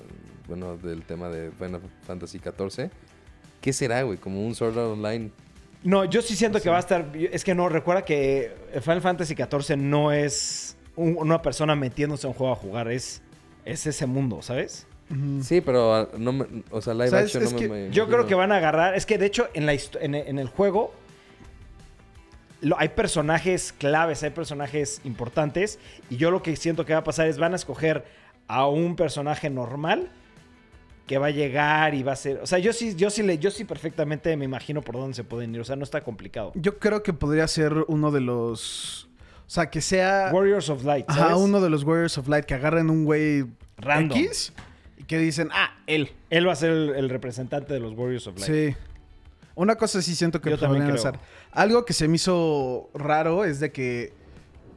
bueno, del tema de Final Fantasy XIV. ¿Qué será, güey? Como un Sword Art Online. No, yo sí siento que va a estar. Es que no, recuerda que Final Fantasy XIV no es un- una persona metiéndose a un juego a jugar, es, es ese mundo, ¿sabes? Sí, pero ah, no me- o sea, live ¿Sabes? action Es no que me, me Yo creo que van a agarrar. Es que de hecho, en, la en, en el juego. lo- hay personajes claves, hay personajes importantes. Y yo lo que siento que va a pasar es van a escoger a un personaje normal que va a llegar y va a ser. O sea, yo sí, yo sí le, yo sí perfectamente me imagino por dónde se pueden ir. O sea, no está complicado. Yo creo que podría ser uno de los... O sea, que sea... Warriors of Light. ¿sabes? Ajá, uno de los Warriors of Light que agarren un güey Random. X y que dicen, ah, él. Él va a ser el, el representante de los Warriors of Light. Sí. Una cosa sí siento que Yo también podrían creo. hacer. Algo que se me hizo raro es de que,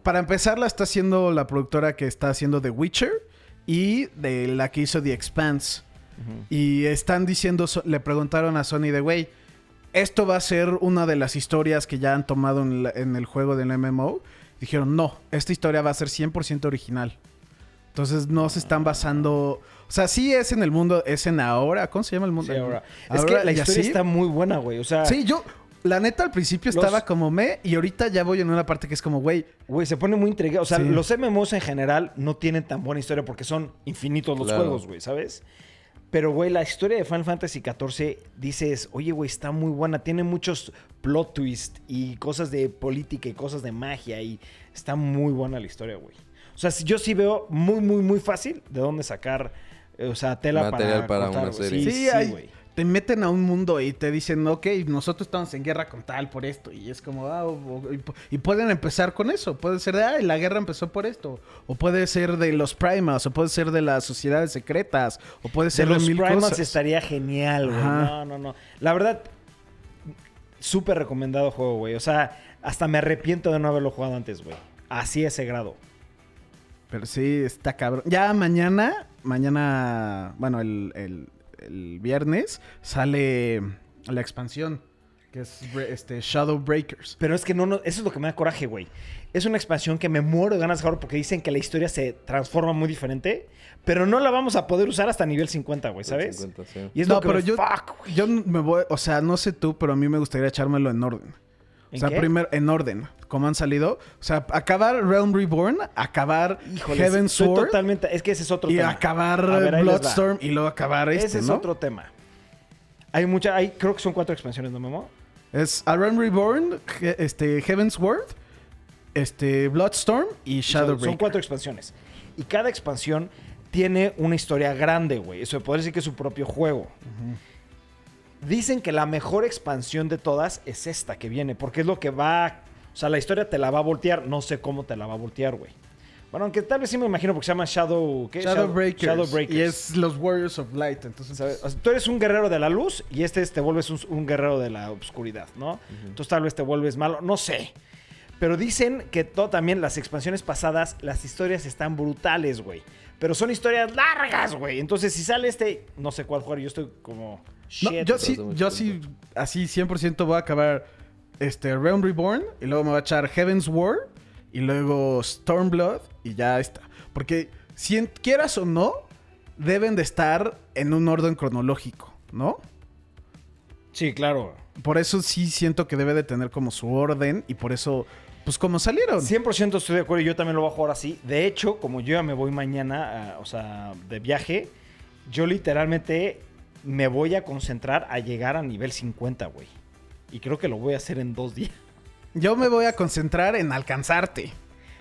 para empezar, la está haciendo la productora que está haciendo The Witcher y de la que hizo The Expanse. Y están diciendo, so- le preguntaron a Sony de, güey, esto va a ser una de las historias que ya han tomado en, la- en el juego del MMO. Dijeron, no, esta historia va a ser 100% original. Entonces no se están basando... O sea, sí es en el mundo, es en ahora. ¿Cómo se llama el mundo? Sí, ahora. Es que la historia así. está muy buena, güey. O sea, Sí, yo, la neta, al principio Los- estaba como me y ahorita ya voy en una parte que es como, güey, Güey, se pone muy intrigado. O sea, Sí. los MMOs en general no tienen tan buena historia porque son infinitos los Claro. juegos, güey, ¿sabes? Pero, güey, la historia de Final Fantasy XIV dices, oye, güey, está muy buena. Tiene muchos plot twists y cosas de política y cosas de magia y está muy buena la historia, güey. O sea, sí- yo sí veo muy, muy, muy fácil de dónde sacar, eh, o sea, tela Material para cortar, una serie. Sí, Sí, sí, hay- güey. Te meten a un mundo y te dicen, ok, nosotros estamos en guerra con tal por esto. Y es como, ah, o- o- y, y pueden empezar con eso. Puede ser de, ah, la guerra empezó por esto. O puede ser de los primas, o puede ser de las sociedades secretas, o puede De ser de, los mil Primals cosas. estaría genial, güey. No, no, no. La verdad, súper recomendado juego, güey. O sea, hasta me arrepiento de no haberlo jugado antes, güey. Así ese grado. Pero sí, está cabrón. Ya mañana, mañana, bueno, el, el- el viernes sale la expansión, que es este, Shadow Breakers. Pero es que no, no, eso es lo que me da coraje, güey. Es una expansión que me muero de ganas de jugar porque dicen que la historia se transforma muy diferente, pero no la vamos a poder usar hasta nivel 50, güey, ¿sabes? 50, sí. Y es no, lo que pero me- yo, fuck, güey. yo me voy, o sea, no sé tú, pero a mí me gustaría echármelo en orden. O ¿En sea, qué? primero en orden, como han salido. O sea, acabar Realm Reborn, acabar Híjoles, Heaven Sword totalmente, es que ese es otro y tema. acabar A ver, ahí les va. Bloodstorm y luego acabar este, ese es ¿no? otro tema. Hay mucha, hay, creo que son cuatro expansiones, ¿no, Memo? Es a Realm Reborn, He- este, Heaven's Word, este, Bloodstorm y Shadowbreaker. Son cuatro expansiones. Y cada expansión tiene una historia grande, güey. Eso puede decir que es su propio juego. Dicen que la mejor expansión de todas es esta que viene, porque es lo que va. O sea, la historia te la va a voltear. No sé cómo te la va a voltear, güey. Bueno, aunque tal vez sí me imagino porque se llama Shadow. ¿qué? Shadowbreakers. Shadowbreakers. Y es los Warriors of Light. Entonces, ¿sabes? O sea, tú eres un guerrero de la luz y este es- te vuelves un, un guerrero de la oscuridad, ¿no? Entonces tal vez te vuelves malo, no sé. Pero dicen que todo también las expansiones pasadas, las historias están brutales, güey. Pero son historias largas, güey. Entonces si sale este, no sé cuál jugar, yo estoy como... No, Shit. yo sí, yo sí, así 100% voy a acabar este Realm Reborn y luego me voy a echar Heaven's War y luego Stormblood y ya está. Porque si en- quieras o no, deben de estar en un orden cronológico, ¿no? Sí, claro. Por eso sí siento que debe de tener como su orden y por eso, pues como salieron. 100% estoy de acuerdo y yo también lo voy a jugar así. De hecho, como yo ya me voy mañana, a- o sea, de viaje, yo literalmente me voy a concentrar a llegar a nivel 50, güey. Y creo que lo voy a hacer en dos días. Yo me voy a concentrar en alcanzarte.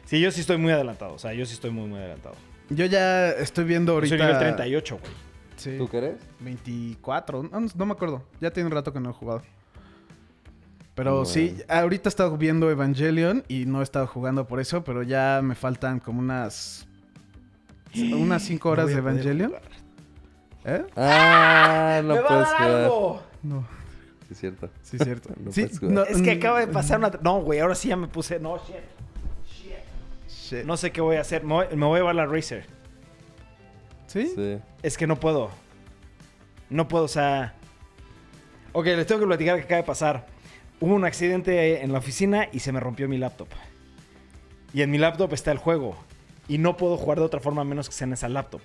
Sí, yo sí estoy muy adelantado. O sea, yo sí estoy muy, muy adelantado. Yo ya estoy viendo ahorita... Soy nivel 38, güey. Sí. ¿Tú querés? 24, no, no me acuerdo. Ya tiene un rato que no he jugado. Pero Bueno. sí, ahorita he estado viendo Evangelion y no he estado jugando por eso, pero ya me faltan como unas unas 5 horas de Evangelion. ¿Eh? Ah, no ¡Me va a puedes dar jugar. algo! No, Sí, es cierto. sí es cierto. No Sí, puedes jugar. no, Es que mm, acaba de pasar una... No, güey, ahora sí ya me puse... No, shit. shit. No sé qué voy a hacer. Me voy, me voy a llevar la Razer. ¿Sí? Sí. Es que no puedo. No puedo, o sea... Ok, les tengo que platicar que acaba de pasar. Hubo un accidente en la oficina y se me rompió mi laptop. Y en mi laptop está el juego. Y no puedo jugar de otra forma a menos que sea en esa laptop.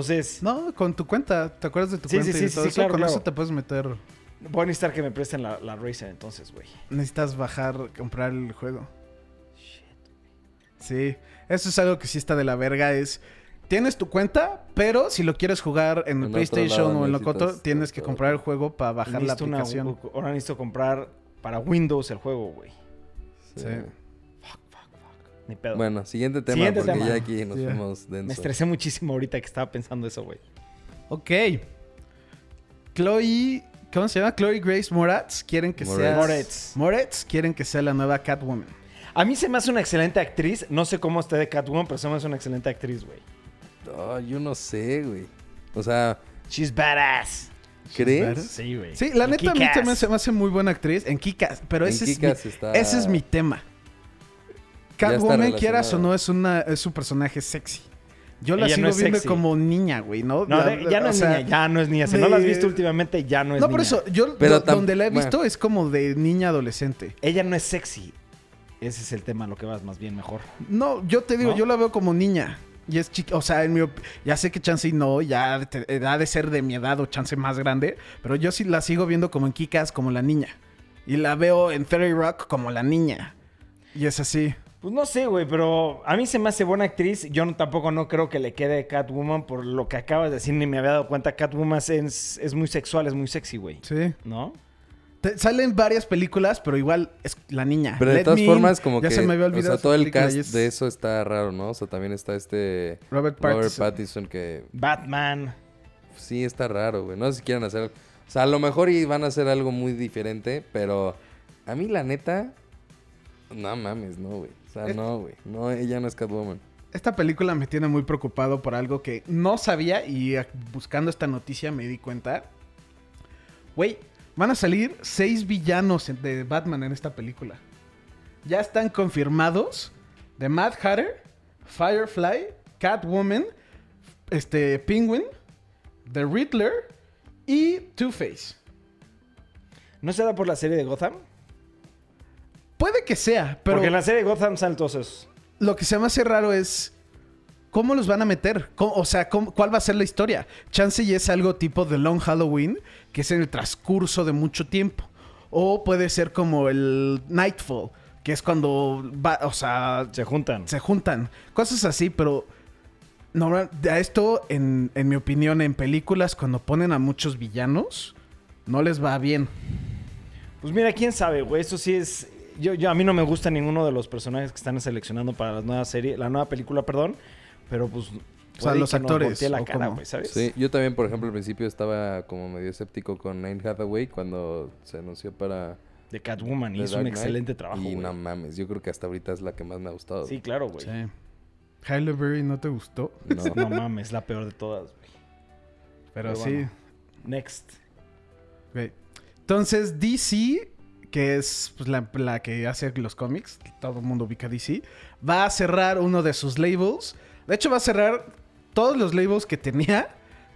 Entonces, No, con tu cuenta. ¿Te acuerdas de tu Sí, cuenta sí, y sí, todo sí, eso? claro, con claro. eso te puedes meter. voy a necesitar que me presten la, la Razer entonces, güey. Necesitas bajar, comprar el juego. Sí, eso es algo que sí está de la verga. Es. Tienes tu cuenta, pero si lo quieres jugar en el En otro PlayStation lado o en lo coto, tienes que otro. comprar el juego para bajar la Necesito una- aplicación. ahora necesito comprar para Windows el juego, güey. sí. Sí. Ni pedo. Bueno, siguiente tema, Siguiente porque tema. ya aquí nos fuimos denso. me estresé muchísimo ahorita que estaba pensando eso, güey. Ok. Chloe. ¿Cómo se llama? Chloe Grace Moretz. Quieren que Moretz. sea. Moretz. Moretz quieren que sea la nueva Catwoman. A mí se me hace una excelente actriz. No sé cómo esté de Catwoman, pero se me hace una excelente actriz, güey. Oh, yo no sé, güey. O sea, She's badass. ¿crees? Sí, güey. Sí, la En neta a mí también se me hace muy buena actriz en Kikas, pero En ese, es Kick-Ass mi, está- ese es mi tema. Catwoman, quieras o no, es, una, es un personaje sexy. Yo la Ella sigo no viendo sexy. como niña, güey, ¿no? No, de- ya no o es sea, niña, ya no es niña. Si no la has visto últimamente, ya no es No, niña. por eso, yo Pero do- tam- donde la he visto bueno. es como de niña adolescente. Ella no es sexy. Ese es el tema, lo que vas más bien mejor. No, yo te digo, ¿No? yo la veo como niña. Y es chica, o sea, en mi op- ya sé que chance no, ya te- ha de ser de mi edad o chance más grande, pero yo sí la sigo viendo como en Kikas, como la niña. Y la veo en Fairy Rock como la niña. Y es así. Pues no sé, güey, pero a mí se me hace buena actriz. Yo no- tampoco no creo que le quede Catwoman por lo que acabas de decir, ni me había dado cuenta. Catwoman es, es muy sexual, es muy sexy, güey. Sí. ¿No? Te- salen varias películas, pero igual es la niña. Pero de Let todas Me In, formas, como ya que. se me había o olvidado sea, esa todo el película cast y es de eso está raro, ¿no? O sea, también está este. Robert Robert Pattinson. Pattinson que. Batman. sí está raro, güey. No sé si quieren hacer... O sea, a lo mejor y van a hacer algo muy diferente, pero a mí la neta... No mames, no, güey. O sea, Es- no, güey. No, ella no es Catwoman. Esta película me tiene muy preocupado por algo que no sabía y eh, buscando esta noticia me di cuenta. Güey, van a salir seis villanos de Batman en esta película. Ya están confirmados de Mad Hatter, Firefly, Catwoman, este Penguin, The Riddler y Two-Face. ¿No será por la serie de Gotham? Puede que sea, pero Porque en la serie de Gotham salen todos esos. lo que se me hace raro es cómo los van a meter. ¿Cómo- o sea, ¿cuál va a ser la historia? Chance y es algo tipo The Long Halloween, que es en el transcurso de mucho tiempo. O puede ser como el Nightfall, que es cuando va, o sea, Se juntan. se juntan. Cosas así, pero normal- a esto, en, en mi opinión, en películas, cuando ponen a muchos villanos, no les va bien. Pues mira, quién sabe, güey. Esto sí es. Yo, yo, a mí no me gusta ninguno de los personajes que están seleccionando para la nueva serie, la nueva película, perdón. Pero pues. O sea, los actores, la o cara, güey, ¿sabes? Sí, yo también, por ejemplo, al principio estaba como medio escéptico con Anne Hathaway cuando se anunció para De Catwoman y The hizo Dark un excelente trabajo. Y güey. no mames, yo creo que hasta ahorita es la que más me ha gustado. Sí, claro, güey. Sí. Halle Berry no te gustó, No. No mames, la peor de todas, güey. pero, Pero sí. bueno. Next. Entonces, DC, que es pues, la, la que hace los cómics, todo el mundo ubica DC, va a cerrar uno de sus labels. De hecho, va a cerrar todos los labels que tenía,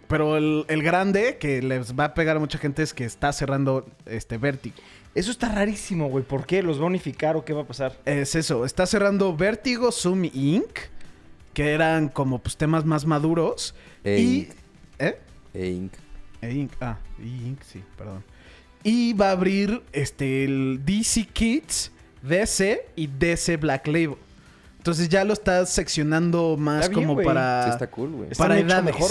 pero el, el grande que les va a pegar a mucha gente es que está cerrando este Vertigo. Eso está rarísimo, güey. ¿Por qué? ¿Los va a unificar o qué va a pasar? Es eso, está cerrando Vertigo, Zoom Inc., que eran como pues temas más maduros. E y... Inc. ¿Eh? E Inc. E Inc. Ah, E Inc. sí, perdón. Y va a abrir este el DC Kids, DC y DC Black Label. Entonces ya lo estás seccionando más Está bien, como para, Sí, está cool, güey. Está para mucho edades. mejor.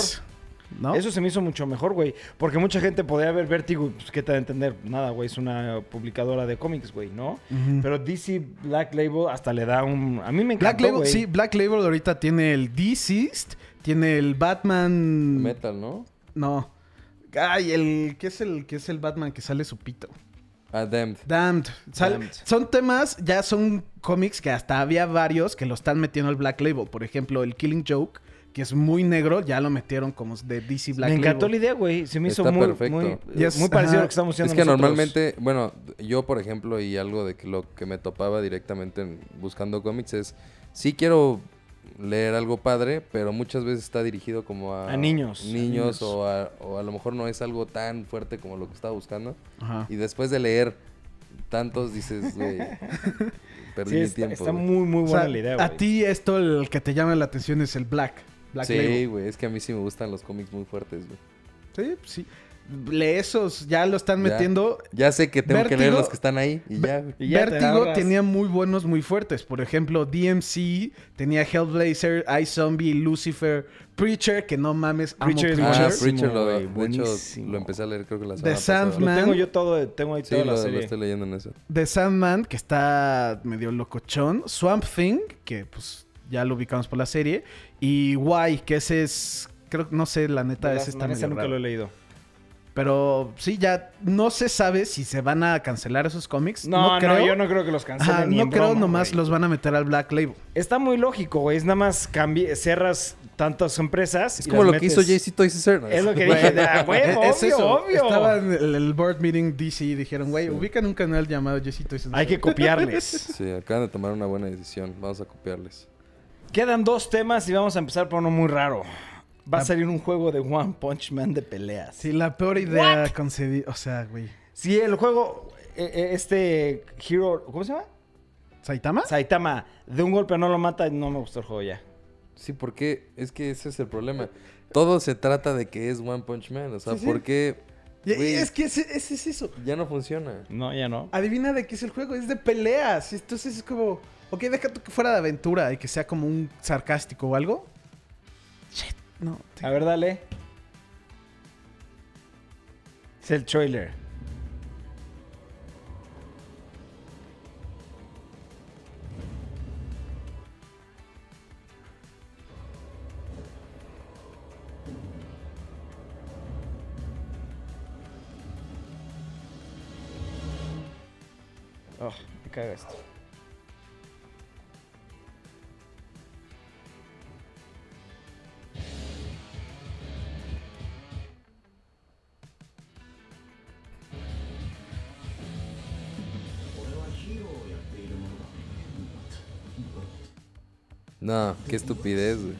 ¿no? Eso se me hizo mucho mejor, güey. Porque mucha gente podría ver Vertigo y pues, ¿qué te va a entender? Nada, güey. Es una publicadora de cómics, güey, ¿no? Pero DC Black Label hasta le da un... A mí me Black encantó, Label, sí, Black Label ahorita tiene el Deceased, tiene el Batman. Metal, ¿no? No. Ay, el. ¿Qué es el, qué es el Batman que sale su pito? Ah, Damned. Damned. Sal- Damned. Son temas, ya son cómics que hasta había varios que lo están metiendo al Black Label. Por ejemplo, el Killing Joke, que es muy negro, ya lo metieron como de DC Black me encantó Label. la idea, güey. Se me hizo Está muy, perfecto. muy, parecido ajá. a lo que estamos haciendo Es que nosotros. normalmente, bueno, yo por ejemplo, y algo de que lo que me topaba directamente en- buscando cómics es, sí quiero leer algo padre, pero muchas veces está dirigido como a, A niños, a niños. O, a, o a lo mejor no es algo tan fuerte como lo que estaba buscando. Ajá. Y después de leer tantos dices, güey, perdí Sí, mi está, tiempo. está muy, muy O buena sea, la idea, a güey. ti esto el que te llama la atención es el Black. Black Sí, güey, es que a mí sí me gustan los cómics muy fuertes, güey. Sí, sí. Lee esos, ya lo están Ya. metiendo. Ya sé que tengo que leer los que están ahí y ya. Y ya ahorras. tenía muy buenos, muy fuertes. Por ejemplo, DMC, tenía Hellblazer, iZombie, Lucifer, Preacher, que no mames, amo Preacher es Preacher. Ah, buenísimo, Preacher, lo, güey, de hecho, buenísimo. lo empecé a leer creo que la The semana pasada. Lo Sandman. tengo yo todo, tengo ahí Sí, toda lo, la lo serie. estoy leyendo en eso. The Sandman, que está medio locochón. Swamp Thing, que pues ya lo ubicamos por la serie. Y Why, que ese es. Creo no sé, la neta, ese está Ese medio nunca raro. lo he leído. Pero sí, ya no se sabe si se van a cancelar esos cómics. No, no, creo. yo no creo que los cancelen. Ajá, ni no en creo, broma, nomás güey. los van a meter al Black Label. Está muy lógico, güey. Es nada más cambi- cerras tantas empresas. Es y como lo que hizo JC Toys Us. Es lo que dije. ah, huevo, es obvio, eso. obvio. Estaba en el, el board meeting DC y dijeron, güey, ubican un canal llamado Jessito y Hay que copiarles. Sí, acaban de tomar una buena decisión. Vamos a copiarles. Quedan dos temas y vamos a empezar por uno muy raro. Va a salir un juego de One Punch Man de peleas. Sí, la peor idea concedida. O sea, güey. Si el juego, eh, eh, este Hero, ¿cómo se llama? ¿Saitama? Saitama, de un golpe no lo mata, no me gustó el juego ya. Sí, porque es que ese es el problema. Todo se trata de que es One Punch Man. O sea, Sí, sí. ¿por qué Y- y Güey. es que ese, ese es eso. ya no funciona? No, ya no. Adivina de qué es el juego. Es de peleas. Entonces es como... Ok, deja tú que fuera de aventura y que sea como un sarcástico o algo. No. Te... A ver, dale. Es el trailer. Oh, me caga esto. Qué estupidez, güey.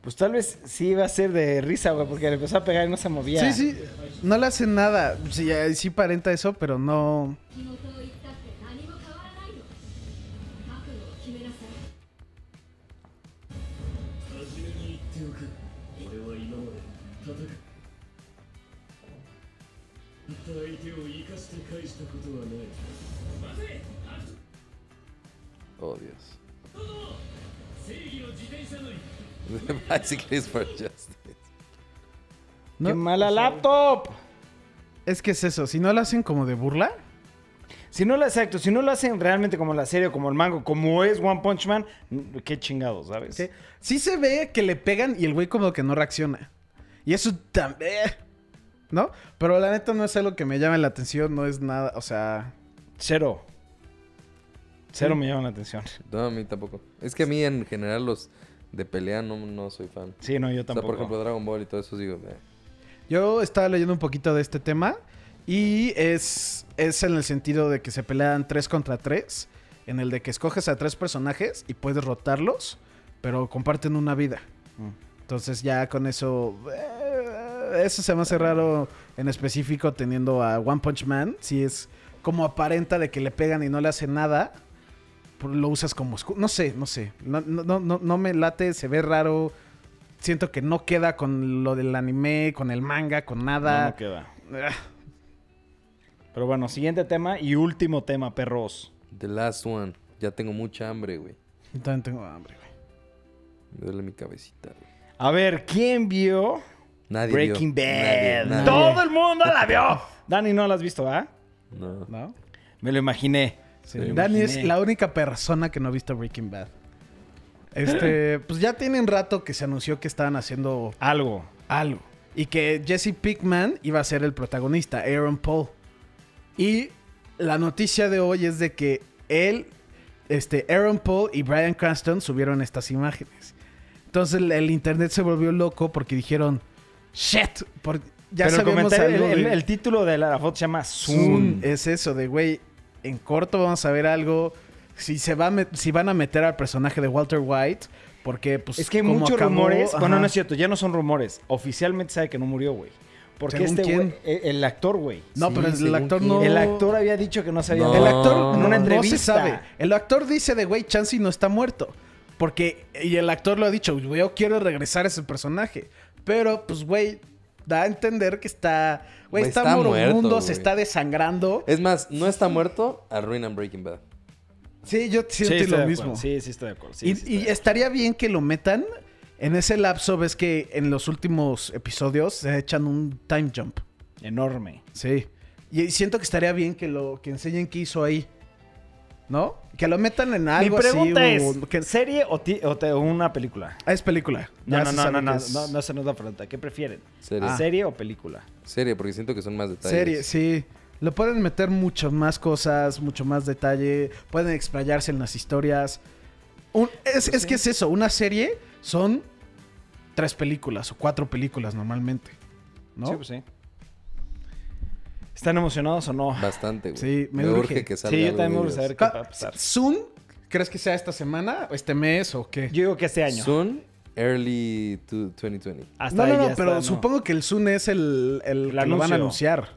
Pues tal vez sí iba a ser de risa, güey, porque le empezó a pegar y no se movía. Sí, sí. No le hacen nada. Sí, sí parenta eso, pero no. It's for justice. no- ¡Qué mala laptop! Es que es eso. Si no lo hacen como de burla. Si no lo exacto, si no lo hacen realmente como la serie o como el mango, como es One Punch Man, qué chingado, ¿sabes? Sí, sí se ve que le pegan y el güey como que no reacciona. Y eso también. ¿No? Pero la neta no es algo que me llame la atención. No es nada. O sea. Cero. Cero Sí. me llama la atención. No, a mí tampoco. Es que a mí en general los de pelea no, no soy fan. Sí, no, yo O sea, tampoco. por ejemplo, Dragon Ball y todo eso, digo, eh, Yo estaba leyendo un poquito de este tema. Y es, es en el sentido de que se pelean tres contra tres. En el de que escoges a tres personajes y puedes rotarlos. Pero comparten una vida. Mm. Entonces ya con eso... eh, eso se me hace raro en específico teniendo a One Punch Man. Si es como aparenta de que le pegan y no le hace nada. Lo usas como... escu- No sé, no sé. No, no, no, me late, se ve raro. Siento que no queda con lo del anime, con el manga, con nada. no queda. Ah, Pero bueno, siguiente tema y último tema, perros. The Last One. Ya tengo mucha hambre, güey. yo también tengo hambre, güey. Me duele mi cabecita, güey. A ver, ¿quién vio Nadie Breaking vio. Bad? Nadie, nadie. Todo el mundo la vio. Dani, no la has visto, ¿ah? No. ¿No? Me lo imaginé. Sí, Dani es la única persona que no ha visto Breaking Bad. Este, pues ya tienen rato que se anunció que estaban haciendo Algo. algo. Y que Jesse Pickman iba a ser el protagonista, Aaron Paul. Y la noticia de hoy es de que él, este, Aaron Paul y Brian Cranston subieron estas imágenes. Entonces el, el internet se volvió loco porque dijeron, shit, por- ya Pero sabemos algo el, el- de- el título de la foto se llama Zoom. Zoom. Es eso, de güey, en corto vamos a ver algo. Si, se va a si van a meter al personaje de Walter White, porque pues... Es que hay muchos acabó- rumores. Bueno, no es cierto, ya no son rumores. Oficialmente sabe que no murió, güey. Porque ¿Según este quién? güey, el, actor, güey. No, Sí, pero el actor quién. no... El actor había dicho que no sabía. No. El actor en una no entrevista. se sabe. El actor dice de güey, Chansey no está muerto. Porque, y el actor lo ha dicho, güey, yo quiero regresar a ese personaje. Pero, pues, güey, da a entender que está, güey, está, está moribundo, muerto, se está desangrando. Es más, no está muerto, arruinan Breaking Bad. Sí, yo siento lo mismo. Sí, sí, estoy de acuerdo. Sí, y sí estoy y de acuerdo. estaría bien que lo metan en ese lapso, ves que en los últimos episodios se echan un time jump. Enorme. Sí. Y siento que estaría bien que lo que enseñen qué hizo ahí. ¿No? Que lo metan en algo Mi pregunta así. es, o que- ¿serie o, ti- o te- una película? Es película. No, Ya no, se no, no, que no, es no, no, esa no es la pregunta. ¿Qué prefieren? Serie. Ah. ¿Serie o película? Serie, porque siento que son más detalles. Serie, sí. Le pueden meter muchas más cosas, mucho más detalle. Pueden explayarse en las historias. Un- es, es que es eso, una serie son tres películas o cuatro películas normalmente. ¿no? Sí, pues sí. ¿Están emocionados o no? Bastante, güey. Sí, me me, urge. urge que salga Sí, yo también me urge saber qué Ca- va a pasar. ¿Soon? ¿Crees que sea esta semana, o este mes o qué? Yo digo que este año. Soon, early to 2020. Hasta no, no, no, pero está, supongo que el Zoom es el, el, El que lo van a anunciar.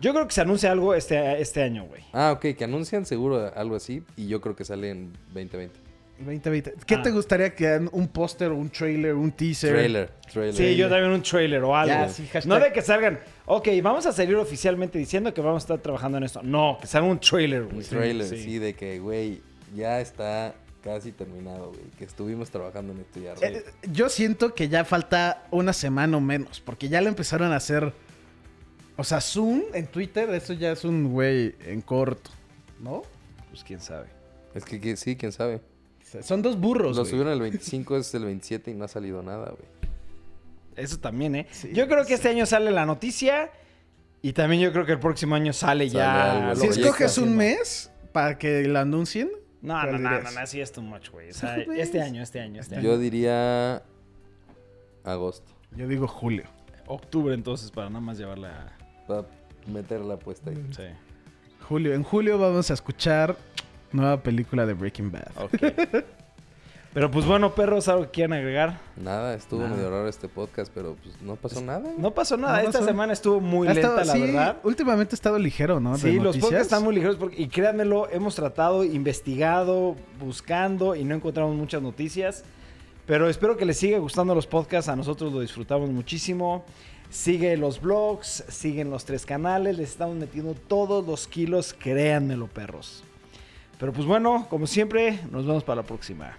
Yo creo que se anuncia algo este, este año, güey. Ah, ok, que anuncian seguro algo así y yo creo que sale en 2020. 2020. ¿Qué Ah. te gustaría que hagan un póster, un trailer, un teaser? Trailer, trailer. Sí, yo también un trailer o algo. Ya, sí, no de que salgan, ok, vamos a salir oficialmente diciendo que vamos a estar trabajando en esto. No, que salga un trailer, güey. Un trailer, Sí. sí. de que, güey, ya está casi terminado, güey. Que estuvimos trabajando en esto ya. Eh, yo siento que ya falta una semana o menos, porque ya lo empezaron a hacer. O sea, Zoom en Twitter, eso ya es un güey en corto, ¿no? Pues quién sabe. Es que, que sí, quién sabe. Son dos burros. Lo subieron el 25, es el 27 y no ha salido nada, güey. Eso también, ¿eh? Sí, Yo creo que este año sale la noticia Y también yo creo que el próximo año sale ya. Si escoges un mes para que lo anuncien, No, no, ¿cuál no, no, no, así es too much, güey. O sea, Sí, este año, este año, este año. Yo diría agosto. yo digo julio. Octubre entonces para nada más llevarla. Para meter la apuesta ahí. Sí. Julio. En julio vamos a escuchar nueva película de Breaking Bad. Ok. Pero pues bueno, perros, ¿algo que quieran agregar? Nada, estuvo Nada. medio raro este podcast, pero pues no pasó nada. No pasó nada. No Esta pasó. semana estuvo muy Ha lenta, estado- la sí, verdad. Últimamente ha estado ligero, ¿no? De Sí, los podcasts están muy ligeros porque, y créanmelo, hemos tratado, investigado, buscando y no encontramos muchas noticias. Pero espero que les siga gustando los podcasts, a nosotros lo disfrutamos muchísimo. Sigue los blogs, siguen los tres canales, les estamos metiendo todos los kilos, créanmelo, perros. Pero pues bueno, como siempre, nos vemos para la próxima.